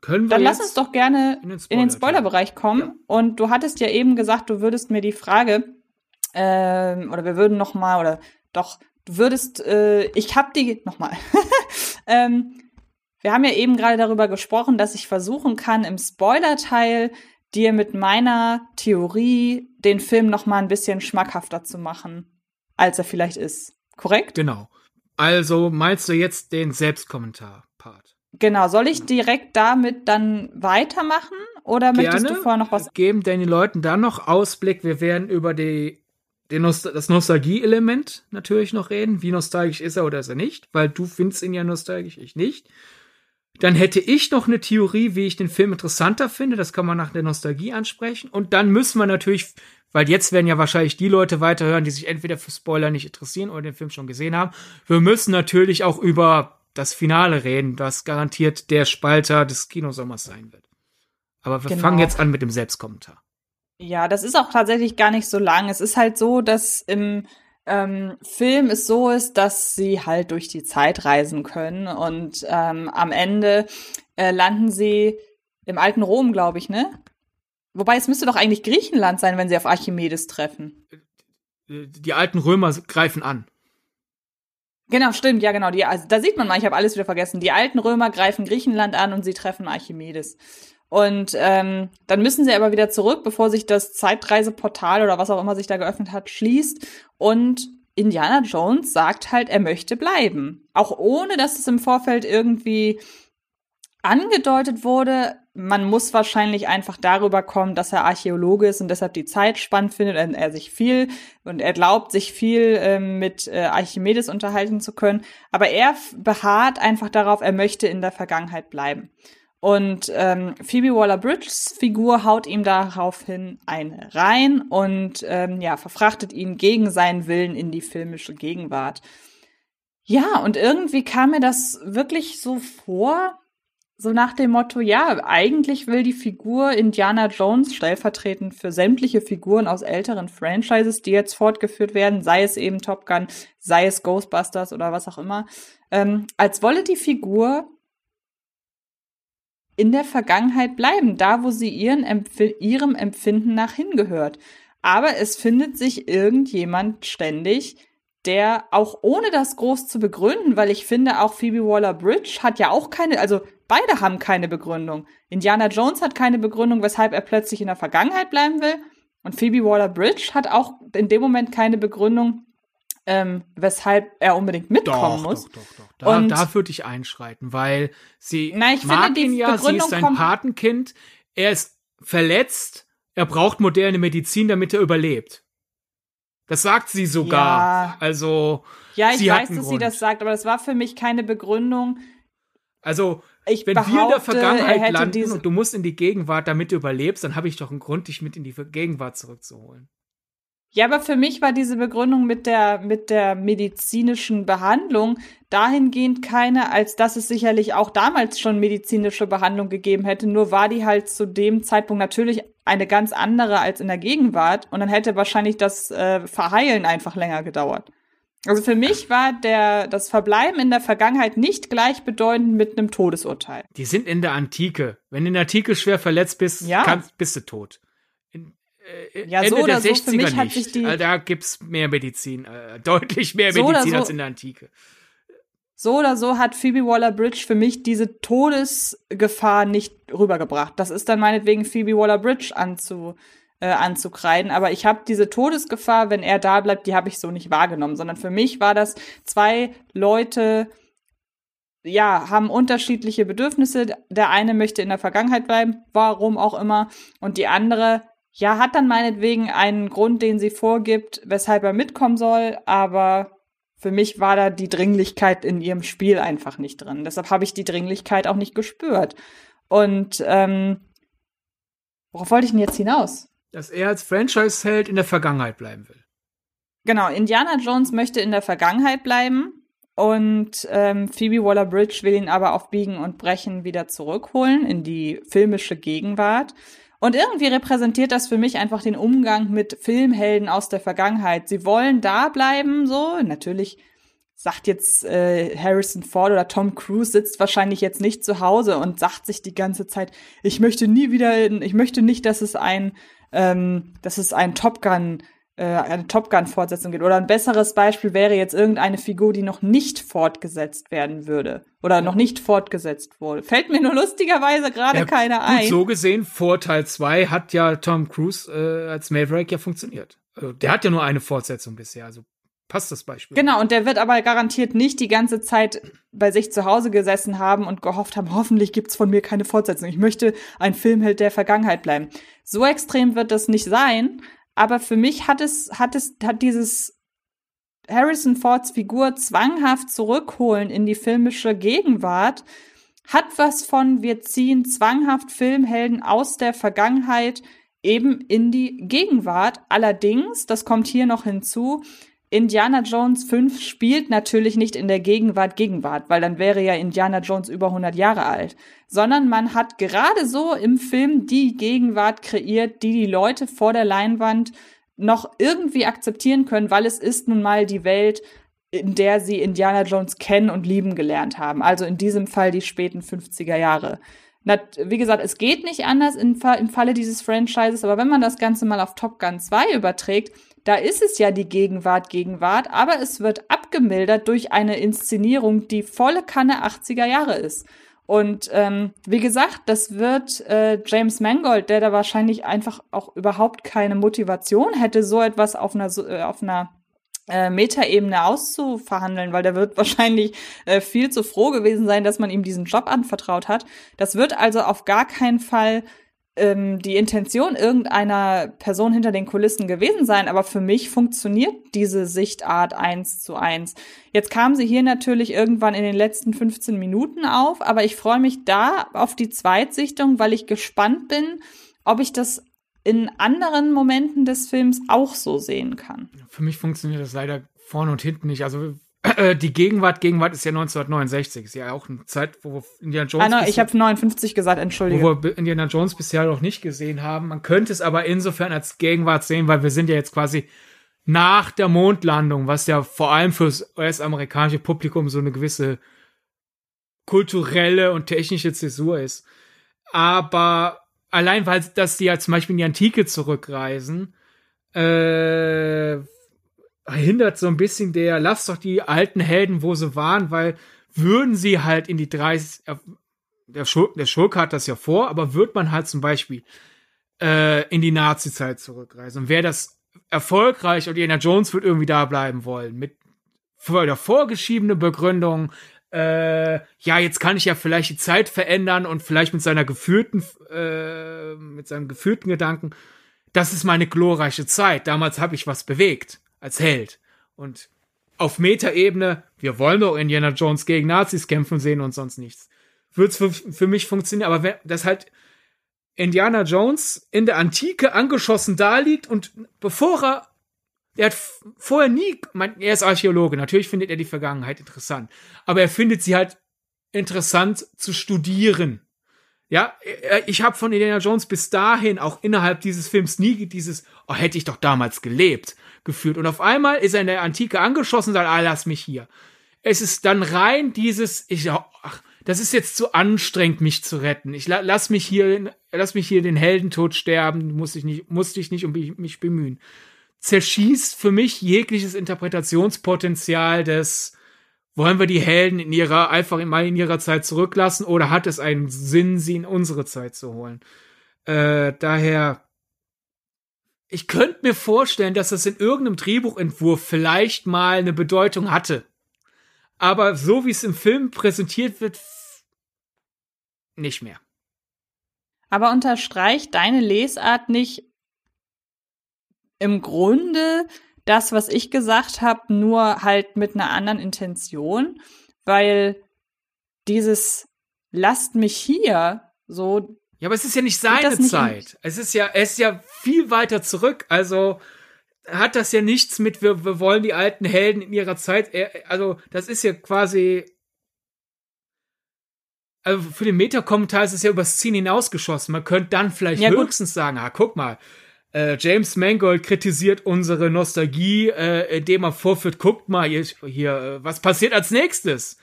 Können wir Dann lass uns doch gerne in den, Spoiler den Spoilerbereich kommen. Ja. Und du hattest ja eben gesagt, du würdest mir die Frage, ähm, oder wir würden noch mal, oder doch, du würdest, äh, ich hab die, noch mal. ähm, wir haben ja eben gerade darüber gesprochen, dass ich versuchen kann, im Spoiler-Teil dir mit meiner Theorie den Film noch mal ein bisschen schmackhafter zu machen, als er vielleicht ist. Korrekt? Genau. Also meinst du jetzt den Selbstkommentar-Part? Genau, soll ich direkt damit dann weitermachen oder Gerne. möchtest du vorher noch was geben den Leuten dann noch Ausblick? Wir werden über die, den Nost das Nostalgie-Element natürlich noch reden. Wie nostalgisch ist er oder ist er nicht? Weil du findest ihn ja nostalgisch, ich nicht. Dann hätte ich noch eine Theorie, wie ich den Film interessanter finde. Das kann man nach der Nostalgie ansprechen. Und dann müssen wir natürlich, weil jetzt werden ja wahrscheinlich die Leute weiterhören, die sich entweder für Spoiler nicht interessieren oder den Film schon gesehen haben. Wir müssen natürlich auch über das Finale reden, das garantiert der Spalter des Kinosommers sein wird. Aber wir genau. fangen jetzt an mit dem Selbstkommentar. Ja, das ist auch tatsächlich gar nicht so lang. Es ist halt so, dass im ähm, Film es so ist, dass sie halt durch die Zeit reisen können und ähm, am Ende äh, landen sie im alten Rom, glaube ich, ne? Wobei es müsste doch eigentlich Griechenland sein, wenn sie auf Archimedes treffen. Die alten Römer greifen an. Genau, stimmt, ja, genau. Die, also, da sieht man mal, ich habe alles wieder vergessen. Die alten Römer greifen Griechenland an und sie treffen Archimedes. Und ähm, dann müssen sie aber wieder zurück, bevor sich das Zeitreiseportal oder was auch immer sich da geöffnet hat, schließt. Und Indiana Jones sagt halt, er möchte bleiben. Auch ohne, dass es im Vorfeld irgendwie angedeutet wurde, man muss wahrscheinlich einfach darüber kommen, dass er Archäologe ist und deshalb die Zeit spannend findet und er sich viel und er glaubt, sich viel ähm, mit äh, Archimedes unterhalten zu können. Aber er beharrt einfach darauf, er möchte in der Vergangenheit bleiben. Und ähm, Phoebe Waller-Bridges Figur haut ihm daraufhin eine rein und ähm, ja verfrachtet ihn gegen seinen Willen in die filmische Gegenwart. Ja, und irgendwie kam mir das wirklich so vor, so nach dem Motto, ja, eigentlich will die Figur Indiana Jones stellvertretend für sämtliche Figuren aus älteren Franchises, die jetzt fortgeführt werden, sei es eben Top Gun, sei es Ghostbusters oder was auch immer, ähm, als wolle die Figur in der Vergangenheit bleiben, da wo sie ihren Empf ihrem Empfinden nach hingehört. Aber es findet sich irgendjemand ständig, der auch ohne das groß zu begründen, weil ich finde, auch Phoebe Waller-Bridge hat ja auch keine, also Beide haben keine Begründung. Indiana Jones hat keine Begründung, weshalb er plötzlich in der Vergangenheit bleiben will. Und Phoebe Waller-Bridge hat auch in dem Moment keine Begründung, ähm, weshalb er unbedingt mitkommen doch, muss. Doch, doch, doch. Da, Und- da würde ich einschreiten, weil sie Na, ich mag finde, die ihn ja, sie Begründung ist sein Patenkind, er ist verletzt, er braucht moderne Medizin, damit er überlebt. Das sagt sie sogar. Ja. Also, Ja, ich Sie weiß, dass sie Grund. das sagt, aber das war für mich keine Begründung. also, Ich wenn wir in der er Vergangenheit landen und du musst in die Gegenwart, damit du überlebst, dann habe ich doch einen Grund, dich mit in die Gegenwart zurückzuholen. Ja, aber für mich war diese Begründung mit der, mit der medizinischen Behandlung dahingehend keine, als dass es sicherlich auch damals schon medizinische Behandlung gegeben hätte. Nur war die halt zu dem Zeitpunkt natürlich eine ganz andere als in der Gegenwart. Und dann hätte wahrscheinlich das äh, Verheilen einfach länger gedauert. Also für mich war der, das Verbleiben in der Vergangenheit nicht gleichbedeutend mit einem Todesurteil. Die sind in der Antike. Wenn du in der Antike schwer verletzt bist, Ja. kannst, bist du tot. In, äh, Ja, Ende so oder der so, 60er für mich hat nicht. sich die- Äh, da gibt's mehr Medizin, äh, deutlich mehr So oder Medizin so- als in der Antike. so oder so hat Phoebe Waller-Bridge für mich diese Todesgefahr nicht rübergebracht. Das ist dann meinetwegen Phoebe Waller-Bridge anzu, äh, anzukreiden, aber ich habe diese Todesgefahr, wenn er da bleibt, die habe ich so nicht wahrgenommen, sondern für mich war das zwei Leute, ja, haben unterschiedliche Bedürfnisse. Der eine möchte in der Vergangenheit bleiben, warum auch immer, und die andere, ja, hat dann meinetwegen einen Grund, den sie vorgibt, weshalb er mitkommen soll, aber für mich war da die Dringlichkeit in ihrem Spiel einfach nicht drin. Deshalb habe ich die Dringlichkeit auch nicht gespürt. Und ähm, worauf wollte ich denn jetzt hinaus? Dass er als Franchise-Held in der Vergangenheit bleiben will. Genau, Indiana Jones möchte in der Vergangenheit bleiben und ähm, Phoebe Waller-Bridge will ihn aber auf Biegen und Brechen wieder zurückholen in die filmische Gegenwart. Und irgendwie repräsentiert das für mich einfach den Umgang mit Filmhelden aus der Vergangenheit. Sie wollen da bleiben, so. Natürlich sagt jetzt äh, Harrison Ford oder Tom Cruise sitzt wahrscheinlich jetzt nicht zu Hause und sagt sich die ganze Zeit, ich möchte nie wieder, ich möchte nicht, dass es ein, ähm, dass es ein Top Gun äh, eine Top Gun Fortsetzung gibt. Oder ein besseres Beispiel wäre jetzt irgendeine Figur, die noch nicht fortgesetzt werden würde oder noch nicht fortgesetzt wurde. Fällt mir nur lustigerweise gerade Ja, keiner ein. so gesehen, vor Teil 2 hat ja Tom Cruise äh, als Maverick ja funktioniert. Also, der hat ja nur eine Fortsetzung bisher, also passt das Beispiel. Genau, und der wird aber garantiert nicht die ganze Zeit bei sich zu Hause gesessen haben und gehofft haben, hoffentlich gibt's von mir keine Fortsetzung. Ich möchte ein Filmheld der Vergangenheit bleiben. So extrem wird das nicht sein, aber für mich hat es, hat es, hat dieses Harrison Fords Figur zwanghaft zurückholen in die filmische Gegenwart, hat was von, wir ziehen zwanghaft Filmhelden aus der Vergangenheit eben in die Gegenwart. Allerdings, das kommt hier noch hinzu, Indiana Jones 5 spielt natürlich nicht in der Gegenwart Gegenwart, weil dann wäre ja Indiana Jones über 100 Jahre alt, sondern man hat gerade so im Film die Gegenwart kreiert, die die Leute vor der Leinwand noch irgendwie akzeptieren können, weil es ist nun mal die Welt, in der sie Indiana Jones kennen und lieben gelernt haben. Also in diesem Fall die späten 50er Jahre. Wie gesagt, es geht nicht anders im Falle dieses Franchises, aber wenn man das Ganze mal auf Top Gun 2 überträgt, da ist es ja die Gegenwart, Gegenwart, aber es wird abgemildert durch eine Inszenierung, die volle Kanne 80er Jahre ist. Und ähm, wie gesagt, das wird äh, James Mangold, der da wahrscheinlich einfach auch überhaupt keine Motivation hätte, so etwas auf einer, äh, auf einer äh, Metaebene auszuverhandeln, weil der wird wahrscheinlich äh, viel zu froh gewesen sein, dass man ihm diesen Job anvertraut hat. Das wird also auf gar keinen Fall ähm, die Intention irgendeiner Person hinter den Kulissen gewesen sein, aber für mich funktioniert diese Sichtart eins zu eins. Jetzt kam sie hier natürlich irgendwann in den letzten 15 Minuten auf, aber ich freue mich da auf die Zweitsichtung, weil ich gespannt bin, ob ich das in anderen Momenten des Films auch so sehen kann. Für mich funktioniert das leider vorne und hinten nicht. Also äh, die Gegenwart, Gegenwart ist ja 1969, ist ja auch eine Zeit, wo wir Indiana Jones, Ah, no, bisher- ich habe 59 gesagt, entschuldige. wo wir Indiana Jones bisher noch nicht gesehen haben. Man könnte es aber insofern als Gegenwart sehen, weil wir sind ja jetzt quasi nach der Mondlandung, was ja vor allem fürs US-amerikanische Publikum so eine gewisse kulturelle und technische Zäsur ist. Aber allein, weil dass die ja zum Beispiel in die Antike zurückreisen, äh, hindert so ein bisschen der, lass doch die alten Helden, wo sie waren, weil würden sie halt in die 30, äh, der, Schurke, der Schurke hat das ja vor, aber wird man halt zum Beispiel äh, in die Nazi-Zeit zurückreisen und wäre das erfolgreich und Indiana Jones wird irgendwie da bleiben wollen mit der vorgeschriebene Begründung, äh, ja, jetzt kann ich ja vielleicht die Zeit verändern und vielleicht mit seiner geführten, äh, mit seinem geführten Gedanken, das ist meine glorreiche Zeit. Damals habe ich was bewegt als Held. Und auf Metaebene, wir wollen doch Indiana Jones gegen Nazis kämpfen sehen und sonst nichts. Wird's für, für mich funktionieren, aber wenn das halt Indiana Jones in der Antike angeschossen da liegt und bevor er er hat vorher nie, mein, er ist Archäologe, natürlich findet er die Vergangenheit interessant, aber er findet sie halt interessant zu studieren. Ja, ich habe von Indiana Jones bis dahin auch innerhalb dieses Films nie dieses, oh, hätte ich doch damals gelebt, gefühlt. Und auf einmal ist er in der Antike angeschossen und sagt, ah, lass mich hier. Es ist dann rein dieses, ich, ach, das ist jetzt zu anstrengend, mich zu retten. Ich lass mich hier, lass mich hier den Heldentod sterben, muss ich nicht, musste ich nicht um mich bemühen. Zerschießt für mich jegliches Interpretationspotenzial des, wollen wir die Helden in ihrer, einfach mal in ihrer Zeit zurücklassen oder hat es einen Sinn, sie in unsere Zeit zu holen? Äh, daher, ich könnte mir vorstellen, dass das in irgendeinem Drehbuchentwurf vielleicht mal eine Bedeutung hatte. Aber so wie es im Film präsentiert wird, nicht mehr. Aber unterstreicht deine Lesart nicht im Grunde das, was ich gesagt habe, nur halt mit einer anderen Intention, weil dieses lasst mich hier so. Ja, aber es ist ja nicht seine nicht Zeit. Es ist ja, es ist ja viel weiter zurück. Also hat das ja nichts mit, wir, wir wollen die alten Helden in ihrer Zeit. Also, das ist ja quasi also für den Meta-Kommentar ist es ja übers Ziel hinausgeschossen. Man könnte dann vielleicht ja, höchstens gut. sagen, ah, guck mal, äh, James Mangold kritisiert unsere Nostalgie, äh, indem er vorführt, guckt mal hier, hier äh, was passiert als nächstes.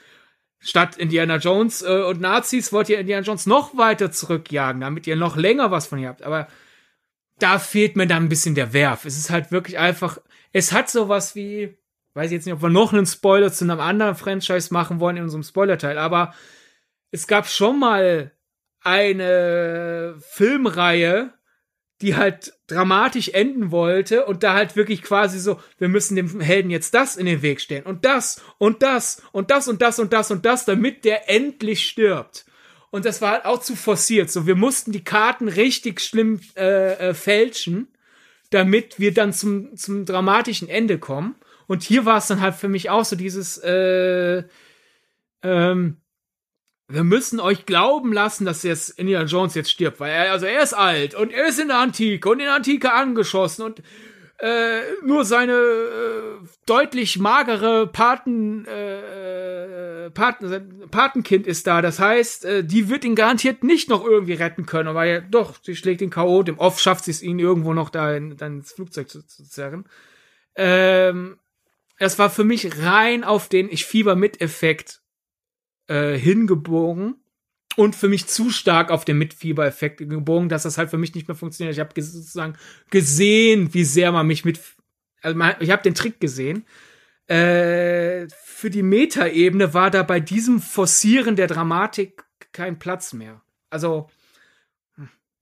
Statt Indiana Jones äh, und Nazis wollt ihr Indiana Jones noch weiter zurückjagen, damit ihr noch länger was von ihr habt. Aber da fehlt mir dann ein bisschen der Werf. Es ist halt wirklich einfach, es hat sowas wie, weiß ich jetzt nicht, ob wir noch einen Spoiler zu einem anderen Franchise machen wollen in unserem Spoiler-Teil, aber es gab schon mal eine Filmreihe, die halt dramatisch enden wollte und da halt wirklich quasi so, wir müssen dem Helden jetzt das in den Weg stellen und das und das und das und das und das und das, damit der endlich stirbt. Und das war halt auch zu forciert. So, wir mussten die Karten richtig schlimm äh, äh, fälschen, damit wir dann zum, zum dramatischen Ende kommen. Und hier war es dann halt für mich auch so dieses, äh, ähm, wir müssen euch glauben lassen, dass jetzt Indiana Jones jetzt stirbt, weil er, also er ist alt und er ist in der Antike und in der Antike angeschossen und äh, nur seine äh, deutlich magere Paten, äh, Paten, Patenkind ist da. Das heißt, äh, die wird ihn garantiert nicht noch irgendwie retten können. Ja, doch, sie schlägt den K.O. Dem Off schafft sie es, ihn irgendwo noch da in, dann ins Flugzeug zu, zu zerren. Ähm, es war für mich rein auf den Ich fieber mit Effekt äh, hingebogen und für mich zu stark auf den Mitfieber-Effekt gebogen, dass das halt für mich nicht mehr funktioniert. Ich habe sozusagen gesehen, wie sehr man mich mit, also man, ich habe den Trick gesehen. Äh, für die Metaebene war da bei diesem Forcieren der Dramatik kein Platz mehr. Also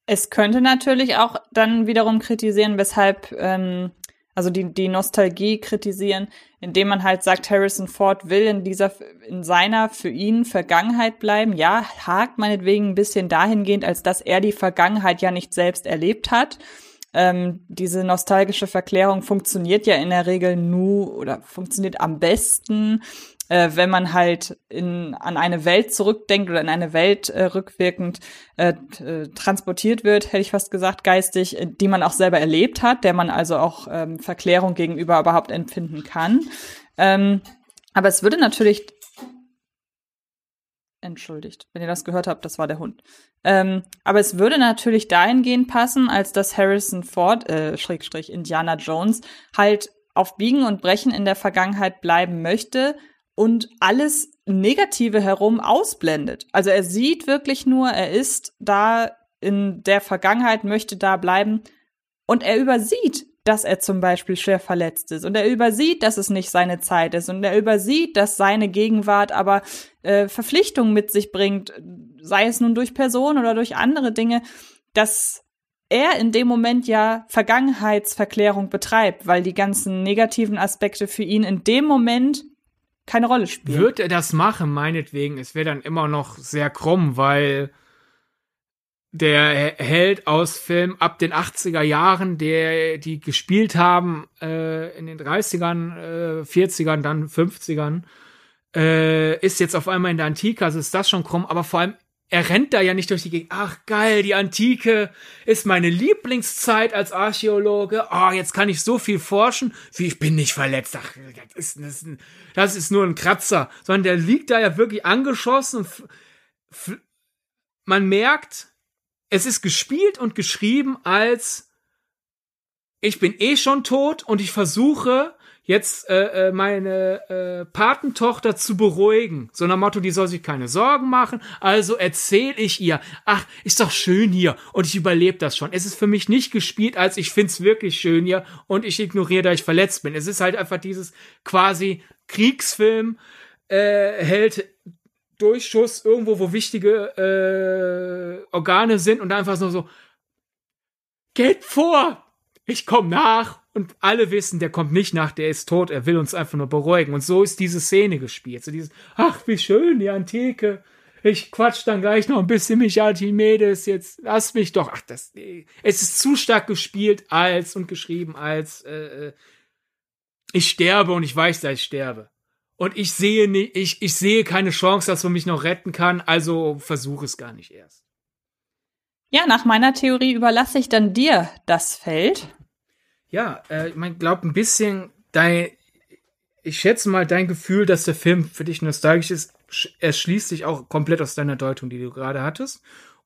es könnte natürlich auch dann wiederum kritisieren, weshalb ähm, also die, die Nostalgie kritisieren, indem man halt sagt, Harrison Ford will in dieser, in seiner für ihn Vergangenheit bleiben. Ja, hakt meinetwegen ein bisschen dahingehend, als dass er die Vergangenheit ja nicht selbst erlebt hat. Ähm, diese nostalgische Verklärung funktioniert ja in der Regel nur oder funktioniert am besten, äh, wenn man halt in, an eine Welt zurückdenkt oder in eine Welt äh, rückwirkend äh, äh, transportiert wird, hätte ich fast gesagt, geistig, äh, die man auch selber erlebt hat, der man also auch ähm, Verklärung gegenüber überhaupt empfinden kann. Ähm, aber es würde natürlich entschuldigt, wenn ihr das gehört habt, das war der Hund. Ähm, aber es würde natürlich dahingehend passen, als dass Harrison Ford, äh, Schrägstrich Indiana Jones, halt auf Biegen und Brechen in der Vergangenheit bleiben möchte, und alles Negative herum ausblendet. Also er sieht wirklich nur, er ist da in der Vergangenheit, möchte da bleiben. Und er übersieht dass er zum Beispiel schwer verletzt ist. Und er übersieht, dass es nicht seine Zeit ist. Und er übersieht, dass seine Gegenwart aber äh, Verpflichtungen mit sich bringt, sei es nun durch Personen oder durch andere Dinge, dass er in dem Moment ja Vergangenheitsverklärung betreibt, weil die ganzen negativen Aspekte für ihn in dem Moment keine Rolle spielen. Wird er das machen, meinetwegen, es wäre dann immer noch sehr krumm, weil der Held aus Film ab den 80er Jahren, der die gespielt haben äh, in den 30ern, äh, 40ern, dann 50ern, äh, ist jetzt auf einmal in der Antike, also ist das schon krumm, aber vor allem er rennt da ja nicht durch die Gegend. Ach geil, die Antike ist meine Lieblingszeit als Archäologe. Oh, jetzt kann ich so viel forschen. Wie ich bin nicht verletzt. Ach, das ist, das ist, das ist nur ein Kratzer. Sondern der liegt da ja wirklich angeschossen. man merkt, es ist gespielt und geschrieben als ich bin eh schon tot und ich versuche jetzt äh, äh, meine äh, Patentochter zu beruhigen. So nach Motto, die soll sich keine Sorgen machen. Also erzähle ich ihr, ach, ist doch schön hier und ich überlebe das schon. Es ist für mich nicht gespielt, als ich find's wirklich schön hier und ich ignoriere, da ich verletzt bin. Es ist halt einfach dieses quasi Kriegsfilm äh, hält Durchschuss irgendwo, wo wichtige äh, Organe sind und einfach so, so, geht vor, ich komm nach und alle wissen, der kommt nicht nach, der ist tot, er will uns einfach nur beruhigen. Und so ist diese Szene gespielt. So dieses, ach, wie schön, die Antike. Ich quatsch dann gleich noch ein bisschen mich Archimedes, jetzt lass mich doch. Ach, das, es ist zu stark gespielt als und geschrieben als, äh, äh ich sterbe und ich weiß, dass ich sterbe. Und ich sehe nicht, ich, ich sehe keine Chance, dass man mich noch retten kann, also versuche es gar nicht erst. Ja, nach meiner Theorie überlasse ich dann dir das Feld. Ja, äh, ich mein, glaub ein bisschen dein, ich schätze mal dein Gefühl, dass der Film für dich nostalgisch ist, erschließt sich auch komplett aus deiner Deutung, die du gerade hattest,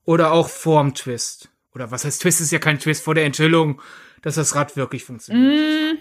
oder auch vorm Twist. Oder was heißt Twist ist ja kein Twist vor der Enthüllung, dass das Rad wirklich funktioniert. Mm,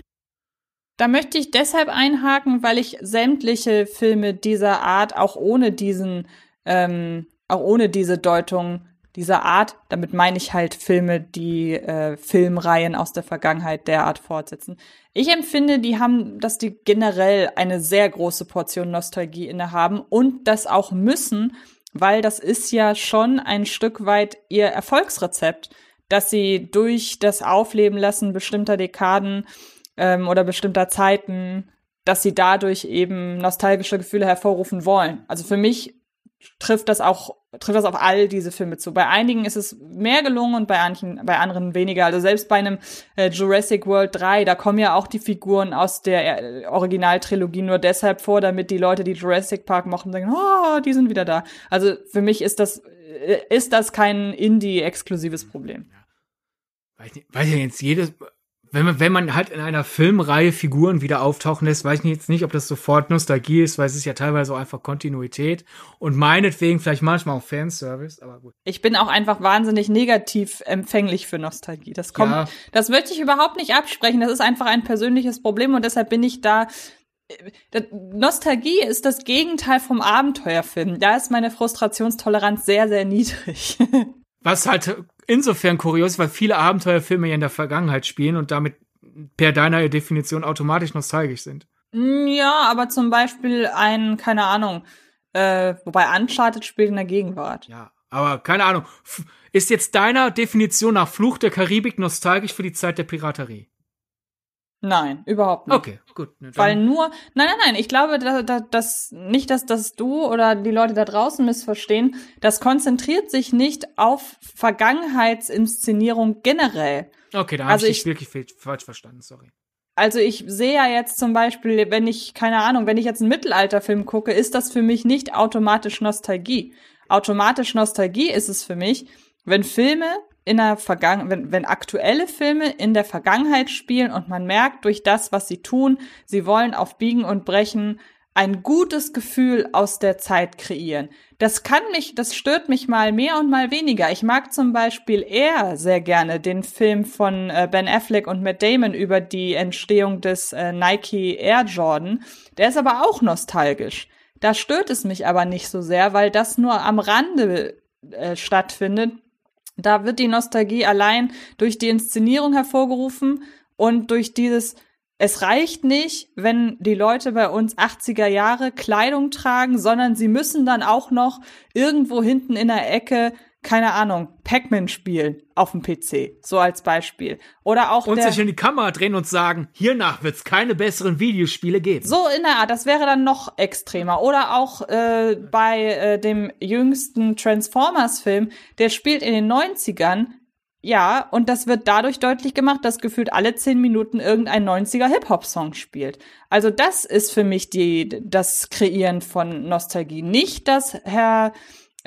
da möchte ich deshalb einhaken, weil ich sämtliche Filme dieser Art auch ohne diesen, ähm, auch ohne diese Deutung dieser Art, damit meine ich halt Filme, die äh, Filmreihen aus der Vergangenheit derart fortsetzen. Ich empfinde, die haben, dass die generell eine sehr große Portion Nostalgie innehaben und das auch müssen, weil das ist ja schon ein Stück weit ihr Erfolgsrezept, dass sie durch das Aufleben lassen bestimmter Dekaden ähm, oder bestimmter Zeiten, dass sie dadurch eben nostalgische Gefühle hervorrufen wollen. Also für mich trifft das auch trifft das auf all diese Filme zu. Bei einigen ist es mehr gelungen und bei manchen, bei anderen weniger. Also selbst bei einem äh, Jurassic World 3, da kommen ja auch die Figuren aus der äh, Originaltrilogie nur deshalb vor, damit die Leute, die Jurassic Park mochten, sagen, oh, die sind wieder da. Also für mich ist das äh, ist das kein Indie-exklusives Problem. Weiß, nicht, weiß ja jetzt jedes wenn man, wenn man halt in einer Filmreihe Figuren wieder auftauchen lässt, weiß ich jetzt nicht, ob das sofort Nostalgie ist, weil es ist ja teilweise auch einfach Kontinuität und meinetwegen vielleicht manchmal auch Fanservice, aber gut. Ich bin auch einfach wahnsinnig negativ empfänglich für Nostalgie. Das kommt, ja. das möchte ich überhaupt nicht absprechen. Das ist einfach ein persönliches Problem und deshalb bin ich da äh, Nostalgie ist das Gegenteil vom Abenteuerfilm. Da ist meine Frustrationstoleranz sehr, sehr niedrig. Was halt insofern kurios, weil viele Abenteuerfilme ja in der Vergangenheit spielen und damit per deiner Definition automatisch nostalgisch sind. Mm, ja, aber zum Beispiel ein, keine Ahnung, äh, wobei Uncharted spielt in der Gegenwart. Ja, aber keine Ahnung. Ist jetzt deiner Definition nach Fluch der Karibik nostalgisch für die Zeit der Piraterie? Nein, überhaupt nicht. Okay, gut. Weil nur, nein, nein, nein, ich glaube, dass, dass nicht, dass das du oder die Leute da draußen missverstehen. Das konzentriert sich nicht auf Vergangenheitsinszenierung generell. Okay, da habe also ich dich wirklich falsch verstanden, sorry. Also ich sehe ja jetzt zum Beispiel, wenn ich, keine Ahnung, wenn ich jetzt einen Mittelalterfilm gucke, ist das für mich nicht automatisch Nostalgie. Automatisch Nostalgie ist es für mich, wenn Filme in der Vergangenheit, wenn, wenn aktuelle Filme in der Vergangenheit spielen und man merkt durch das, was sie tun, sie wollen auf Biegen und Brechen ein gutes Gefühl aus der Zeit kreieren. Das kann mich, das stört mich mal mehr und mal weniger. Ich mag zum Beispiel eher sehr gerne den Film von äh, Ben Affleck und Matt Damon über die Entstehung des äh, Nike Air Jordan. Der ist aber auch nostalgisch. Da stört es mich aber nicht so sehr, weil das nur am Rande äh, stattfindet da wird die Nostalgie allein durch die Inszenierung hervorgerufen Und durch dieses, es reicht nicht, wenn die Leute bei uns 80er Jahre Kleidung tragen, sondern sie müssen dann auch noch irgendwo hinten in der Ecke keine Ahnung, Pac-Man spielen auf dem PC, so als Beispiel. Oder auch und sich in die Kamera drehen und sagen, hiernach wird es keine besseren Videospiele geben. So in der Art, das wäre dann noch extremer. Oder auch äh, bei äh, dem jüngsten Transformers-Film, der spielt in den 90ern. Ja, und das wird dadurch deutlich gemacht, dass gefühlt alle zehn Minuten irgendein 90er Hip-Hop-Song spielt. Also das ist für mich die, das Kreieren von Nostalgie. Nicht, dass Herr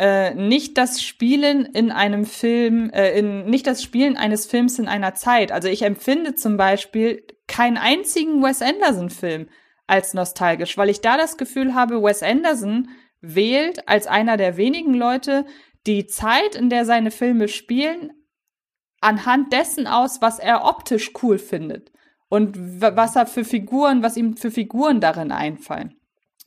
äh, nicht das Spielen in einem Film, äh, in, nicht das Spielen eines Films in einer Zeit. Also ich empfinde zum Beispiel keinen einzigen Wes Anderson-Film als nostalgisch, weil ich da das Gefühl habe, Wes Anderson wählt als einer der wenigen Leute die Zeit, in der seine Filme spielen, anhand dessen aus, was er optisch cool findet und was er für Figuren, was ihm für Figuren darin einfallen.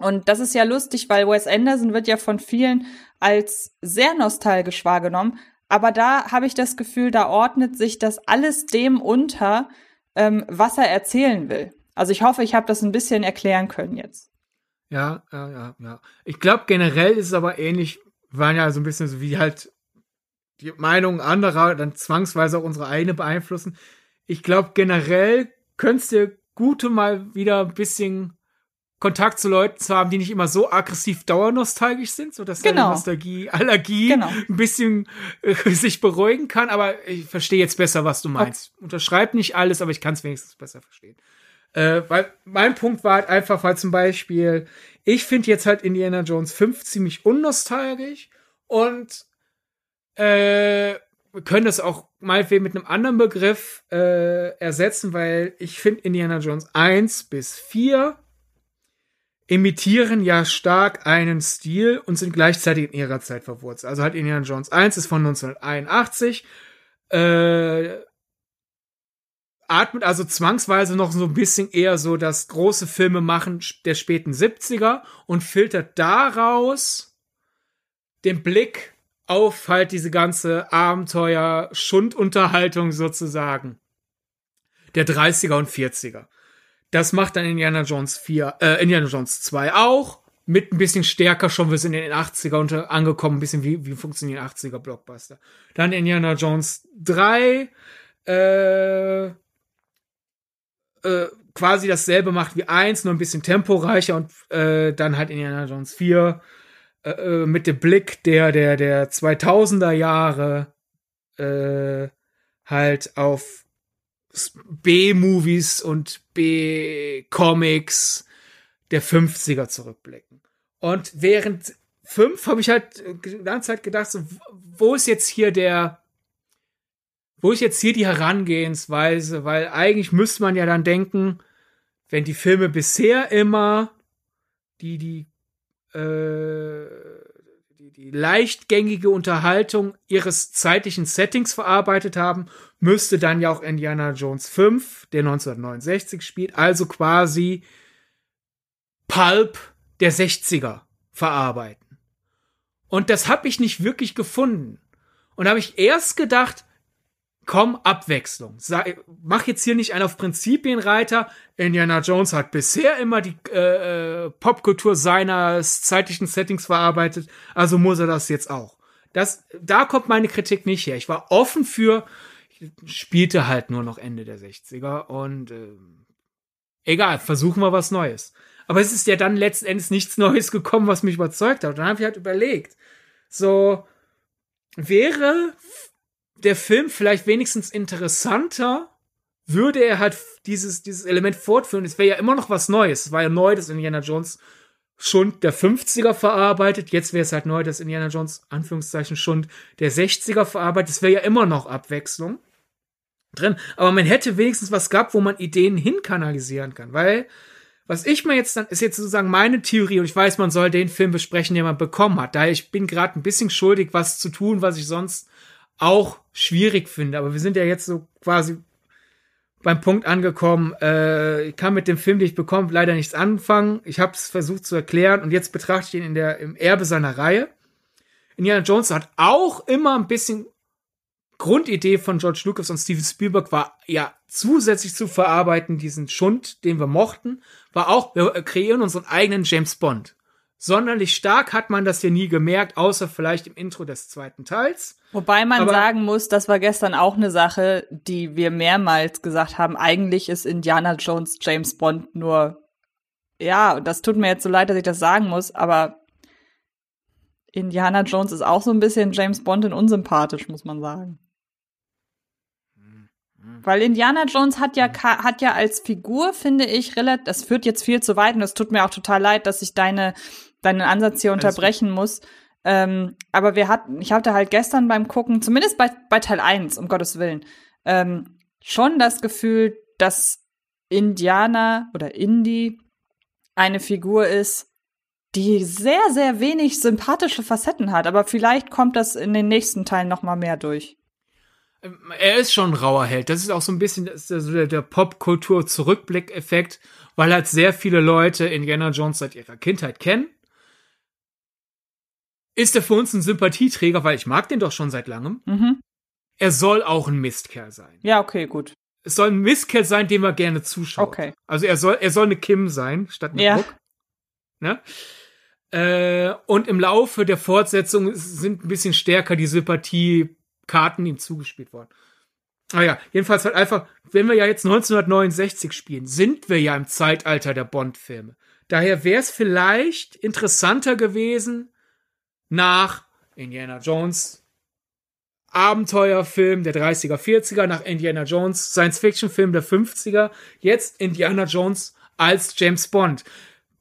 Und das ist ja lustig, weil Wes Anderson wird ja von vielen als sehr nostalgisch wahrgenommen. Aber da habe ich das Gefühl, da ordnet sich das alles dem unter, ähm, was er erzählen will. Also ich hoffe, ich habe das ein bisschen erklären können jetzt. Ja, ja, ja, ja. Ich glaube, generell ist es aber ähnlich, waren ja so ein bisschen so wie halt die Meinungen anderer dann zwangsweise auch unsere eigene beeinflussen. Ich glaube, generell könntest du gute mal wieder ein bisschen Kontakt zu Leuten zu haben, die nicht immer so aggressiv dauernostalgisch sind, so dass genau. deine Nostalgie, Allergie genau. ein bisschen äh, sich beruhigen kann. Aber ich verstehe jetzt besser, was du meinst. Okay. Unterschreib nicht alles, aber ich kann es wenigstens besser verstehen. Äh, weil mein Punkt war halt einfach, weil zum Beispiel, ich finde jetzt halt Indiana Jones 5 ziemlich unnostalgisch und äh, wir können das auch meinetwegen mit einem anderen Begriff äh, ersetzen, weil ich finde Indiana Jones 1 bis 4 imitieren ja stark einen Stil und sind gleichzeitig in ihrer Zeit verwurzelt. Also halt Indiana Jones 1 ist von 1981, äh, atmet also zwangsweise noch so ein bisschen eher so das große Filme machen der späten 70er und filtert daraus den Blick auf halt diese ganze Abenteuer-Schundunterhaltung sozusagen der 30er und 40er. Das macht dann Indiana Jones 4, äh, Indiana Jones 2 auch. Mit ein bisschen stärker schon, wir sind in den 80er unter, angekommen, ein bisschen wie, wie funktionieren 80er Blockbuster. Dann Indiana Jones 3, äh, äh, quasi dasselbe macht wie 1, nur ein bisschen temporeicher und äh, dann halt Indiana Jones 4 äh, äh, mit dem Blick der, der, der 2000er Jahre äh, halt auf B-Movies und B-Comics der 50er zurückblicken. Und während fünf habe ich halt die ganze Zeit gedacht, so, wo ist jetzt hier der, wo ist jetzt hier die Herangehensweise? Weil eigentlich müsste man ja dann denken, wenn die Filme bisher immer die, die, äh, die, die leichtgängige Unterhaltung ihres zeitlichen Settings verarbeitet haben müsste dann ja auch Indiana Jones 5, der 1969 spielt, also quasi Pulp der 60er verarbeiten. Und das habe ich nicht wirklich gefunden. Und habe ich erst gedacht, komm, Abwechslung. Sei, mach jetzt hier nicht einen auf Prinzipienreiter. Indiana Jones hat bisher immer die äh, äh Popkultur seines zeitlichen Settings verarbeitet, also muss er das jetzt auch. Das, da kommt meine Kritik nicht her. Ich war offen für, spielte halt nur noch Ende der 60er und äh, egal, versuchen wir was Neues. Aber es ist ja dann letzten Endes nichts Neues gekommen, was mich überzeugt hat. Und dann habe ich halt überlegt, so wäre der Film vielleicht wenigstens interessanter, würde er halt dieses, dieses Element fortführen. Es wäre ja immer noch was Neues. Es war ja neu, dass Indiana Jones schon der 50er verarbeitet. Jetzt wäre es halt neu, dass Indiana Jones, Anführungszeichen, schon der 60er verarbeitet. Es wäre ja immer noch Abwechslung drin. Aber man hätte wenigstens was gehabt, wo man Ideen hinkanalisieren kann. Weil, was ich mir jetzt dann, ist jetzt sozusagen meine Theorie, und ich weiß, man soll den Film besprechen, den man bekommen hat. Daher ich bin gerade ein bisschen schuldig, was zu tun, was ich sonst auch schwierig finde. Aber wir sind ja jetzt so quasi beim Punkt angekommen, äh, ich kann mit dem Film, den ich bekomme, leider nichts anfangen. Ich habe es versucht zu erklären und jetzt betrachte ich ihn in der, im Erbe seiner Reihe. Indiana Jones hat auch immer ein bisschen Grundidee von George Lucas und Steven Spielberg war ja zusätzlich zu verarbeiten, diesen Schund, den wir mochten, war auch, wir kreieren unseren eigenen James Bond. Sonderlich stark hat man das hier nie gemerkt, außer vielleicht im Intro des zweiten Teils. Wobei man Aber sagen muss, das war gestern auch eine Sache, die wir mehrmals gesagt haben. Eigentlich ist Indiana Jones James Bond nur, ja, das tut mir jetzt so leid, dass ich das sagen muss, aber Indiana Jones ist auch so ein bisschen James Bond in unsympathisch, muss man sagen. Weil Indiana Jones hat ja hat ja als Figur, finde ich, relativ, das führt jetzt viel zu weit und es tut mir auch total leid, dass ich deine deinen Ansatz hier unterbrechen muss. Ähm, aber wir hatten, ich hatte halt gestern beim Gucken, zumindest bei, bei Teil 1, um Gottes Willen, ähm, schon das Gefühl, dass Indiana oder Indy eine Figur ist, die sehr, sehr wenig sympathische Facetten hat. Aber vielleicht kommt das in den nächsten Teilen noch mal mehr durch. Er ist schon ein rauer Held. Das ist auch so ein bisschen der, der Popkultur-Zurückblick-Effekt, weil halt sehr viele Leute Indiana Jones seit ihrer Kindheit kennen. Ist er für uns ein Sympathieträger, weil ich mag den doch schon seit langem. Mhm. Er soll auch ein Mistkerl sein. Ja, okay, gut. Es soll ein Mistkerl sein, dem er gerne zuschaut. Okay. Also er soll, er soll eine Kim sein, statt eine ja. Brooke. Ne? Äh, und im Laufe der Fortsetzung sind ein bisschen stärker die Sympathiekarten ihm zugespielt worden. Naja, ah jedenfalls halt einfach, wenn wir ja jetzt 1969 spielen, sind wir ja im Zeitalter der Bond-Filme. Daher wäre es vielleicht interessanter gewesen, nach Indiana Jones Abenteuerfilm der 30er, 40er, nach Indiana Jones Science-Fiction-Film der 50er, jetzt Indiana Jones als James Bond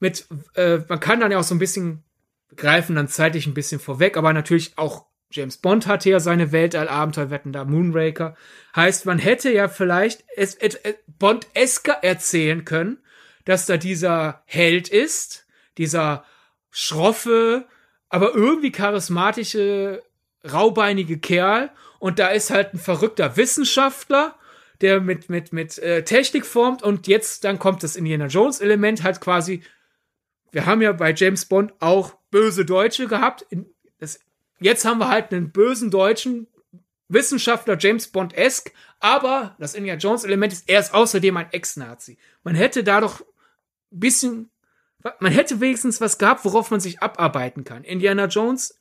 mit, äh, man kann dann ja auch so ein bisschen greifen dann zeitlich ein bisschen vorweg, aber natürlich auch James Bond hatte ja seine Weltallabenteuerwetten da, Moonraker. Heißt, man hätte ja vielleicht es, es, es Bond-esker erzählen können, dass da dieser Held ist, dieser schroffe, aber irgendwie charismatische, raubeinige Kerl und da ist halt ein verrückter Wissenschaftler, der mit, mit, mit äh, Technik formt und jetzt dann kommt das Indiana Jones Element halt quasi wir haben ja bei James Bond auch böse Deutsche gehabt. Das, jetzt haben wir halt einen bösen deutschen Wissenschaftler James Bond-esque, aber das Indiana Jones-Element ist, er ist außerdem ein Ex-Nazi. Man hätte da doch ein bisschen, man hätte wenigstens was gehabt, worauf man sich abarbeiten kann. Indiana Jones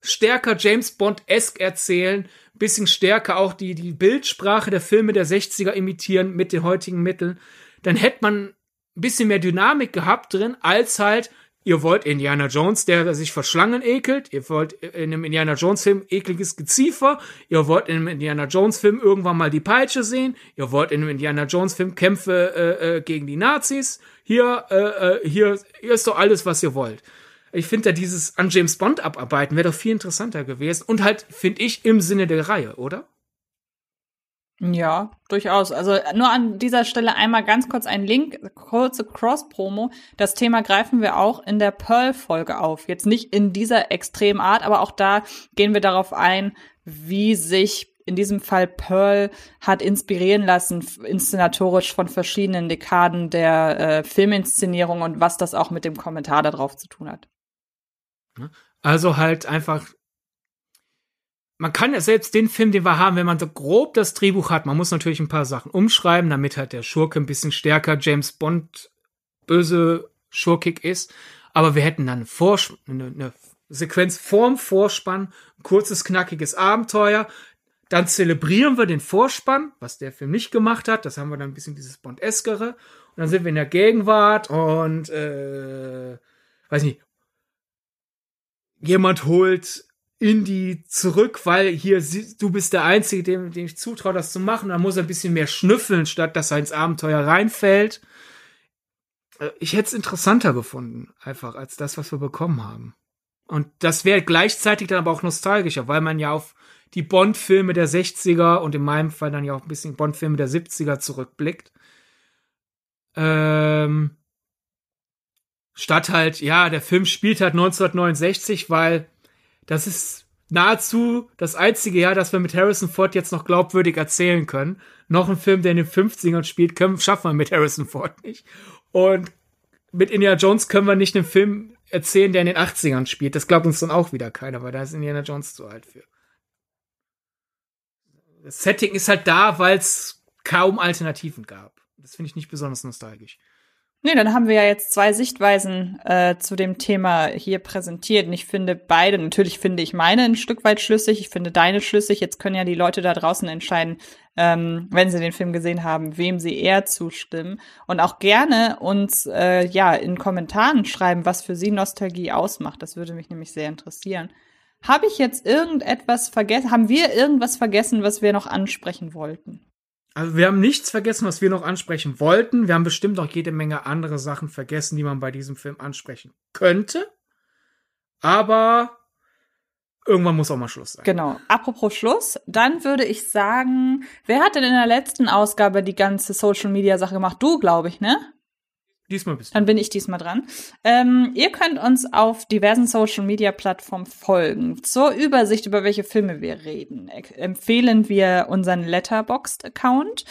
stärker James Bond-esque erzählen, bisschen stärker auch die, die Bildsprache der Filme der 60er imitieren mit den heutigen Mitteln. Dann hätte man ein bisschen mehr Dynamik gehabt drin, als halt, ihr wollt Indiana Jones, der sich vor Schlangen ekelt, ihr wollt in einem Indiana Jones Film ekliges Geziefer, ihr wollt in einem Indiana Jones Film irgendwann mal die Peitsche sehen, ihr wollt in einem Indiana Jones Film Kämpfe äh, äh, gegen die Nazis, hier, äh, äh hier, hier ist doch alles, was ihr wollt. Ich finde da dieses an James Bond abarbeiten wäre doch viel interessanter gewesen und halt, finde ich, im Sinne der Reihe, oder? Ja, durchaus. Also nur an dieser Stelle einmal ganz kurz ein Link, kurze Cross-Promo. Das Thema greifen wir auch in der Pearl-Folge auf. Jetzt nicht in dieser extremen Art, aber auch da gehen wir darauf ein, wie sich in diesem Fall Pearl hat inspirieren lassen, inszenatorisch von verschiedenen Dekaden der äh, Filminszenierung und was das auch mit dem Kommentar darauf zu tun hat. Also halt einfach man kann ja selbst den Film, den wir haben, wenn man so grob das Drehbuch hat, man muss natürlich ein paar Sachen umschreiben, damit halt der Schurke ein bisschen stärker James Bond böse schurkig ist. Aber wir hätten dann eine, eine Sequenz vorm Vorspann, ein kurzes, knackiges Abenteuer. Dann zelebrieren wir den Vorspann, was der Film nicht gemacht hat. Das haben wir dann ein bisschen dieses Bond-eskere. Und dann sind wir in der Gegenwart und, äh, weiß nicht, jemand holt Indie zurück, weil hier du bist der Einzige, dem, dem ich zutraue, das zu machen. Dann muss er ein bisschen mehr schnüffeln, statt dass er ins Abenteuer reinfällt. Äh, ich hätte es interessanter gefunden, einfach, als das, was wir bekommen haben. Und das wäre gleichzeitig dann aber auch nostalgischer, weil man ja auf die Bond-Filme der 60er und in meinem Fall dann ja auch ein bisschen Bond-Filme der 70er zurückblickt. Ähm, statt halt, ja, der Film spielt halt 1969, weil das ist nahezu das einzige Jahr, das wir mit Harrison Ford jetzt noch glaubwürdig erzählen können. Noch ein Film, der in den 50ern spielt, können, schaffen wir mit Harrison Ford nicht. Und mit Indiana Jones können wir nicht einen Film erzählen, der in den 80ern spielt. Das glaubt uns dann auch wieder keiner, weil da ist Indiana Jones zu alt für. das Setting ist halt da, weil es kaum Alternativen gab. Das finde ich nicht besonders nostalgisch. Nee, dann haben wir ja jetzt zwei Sichtweisen äh, zu dem Thema hier präsentiert. Und ich finde beide, natürlich finde ich meine ein Stück weit schlüssig, ich finde deine schlüssig. Jetzt können ja die Leute da draußen entscheiden, ähm, wenn sie den Film gesehen haben, wem sie eher zustimmen. Und auch gerne uns äh, ja in Kommentaren schreiben, was für sie Nostalgie ausmacht. Das würde mich nämlich sehr interessieren. Habe ich jetzt irgendetwas vergessen? Haben wir irgendwas vergessen, was wir noch ansprechen wollten? Also wir haben nichts vergessen, was wir noch ansprechen wollten. Wir haben bestimmt noch jede Menge andere Sachen vergessen, die man bei diesem Film ansprechen könnte. Aber irgendwann muss auch mal Schluss sein. Genau. Apropos Schluss, dann würde ich sagen, wer hat denn in der letzten Ausgabe die ganze Social Media Sache gemacht? Du, glaube ich, ne? Diesmal bist du. Dann bin ich diesmal dran. Ähm, ihr könnt uns auf diversen Social Media Plattformen folgen. Zur Übersicht, über welche Filme wir reden, empfehlen wir unseren Letterboxd Account.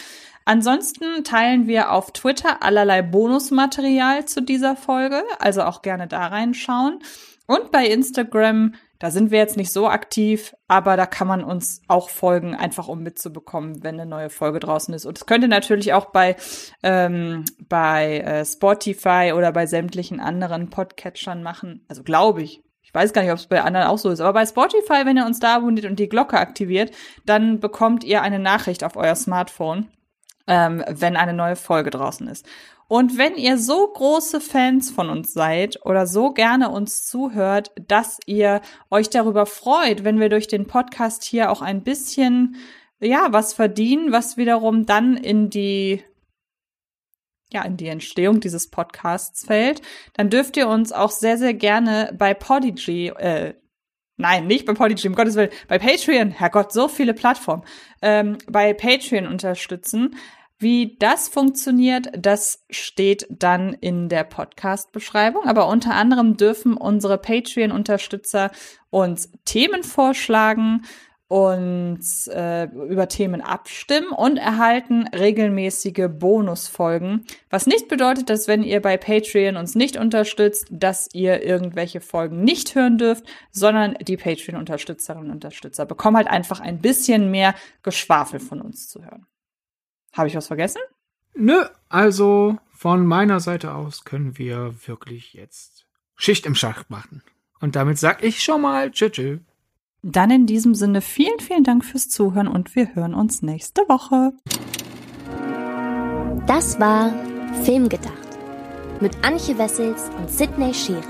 Ansonsten teilen wir auf Twitter allerlei Bonusmaterial zu dieser Folge, also auch gerne da reinschauen. Und bei Instagram da sind wir jetzt nicht so aktiv, aber da kann man uns auch folgen, einfach um mitzubekommen, wenn eine neue Folge draußen ist. Und es könnte natürlich auch bei, ähm, bei äh, Spotify oder bei sämtlichen anderen Podcatchern machen. Also glaube ich. Ich weiß gar nicht, ob es bei anderen auch so ist. Aber bei Spotify, wenn ihr uns da abonniert und die Glocke aktiviert, dann bekommt ihr eine Nachricht auf euer Smartphone, ähm, wenn eine neue Folge draußen ist. Und wenn ihr so große Fans von uns seid oder so gerne uns zuhört, dass ihr euch darüber freut, wenn wir durch den Podcast hier auch ein bisschen, ja, was verdienen, was wiederum dann in die ja, in die Entstehung dieses Podcasts fällt, dann dürft ihr uns auch sehr, sehr gerne bei Podigy, äh, nein, nicht bei Podigy, um Gottes Willen, bei Patreon, Herrgott, so viele Plattformen, ähm, bei Patreon unterstützen. Wie das funktioniert, das steht dann in der Podcast-Beschreibung. Aber unter anderem dürfen unsere Patreon-Unterstützer uns Themen vorschlagen und äh, über Themen abstimmen und erhalten regelmäßige Bonusfolgen. Was nicht bedeutet, dass wenn ihr bei Patreon uns nicht unterstützt, dass ihr irgendwelche Folgen nicht hören dürft, sondern die Patreon-Unterstützerinnen und Unterstützer bekommen halt einfach ein bisschen mehr Geschwafel von uns zu hören. Habe ich was vergessen? Nö, also von meiner Seite aus können wir wirklich jetzt Schicht im Schacht machen. Und damit sag ich schon mal tschö. Dann in diesem Sinne vielen, vielen Dank fürs Zuhören und wir hören uns nächste Woche. Das war Filmgedacht mit Antje Wessels und Sidney Schering.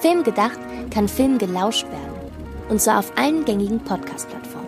Filmgedacht kann Film gelauscht werden und zwar auf allen gängigen Podcast-Plattformen.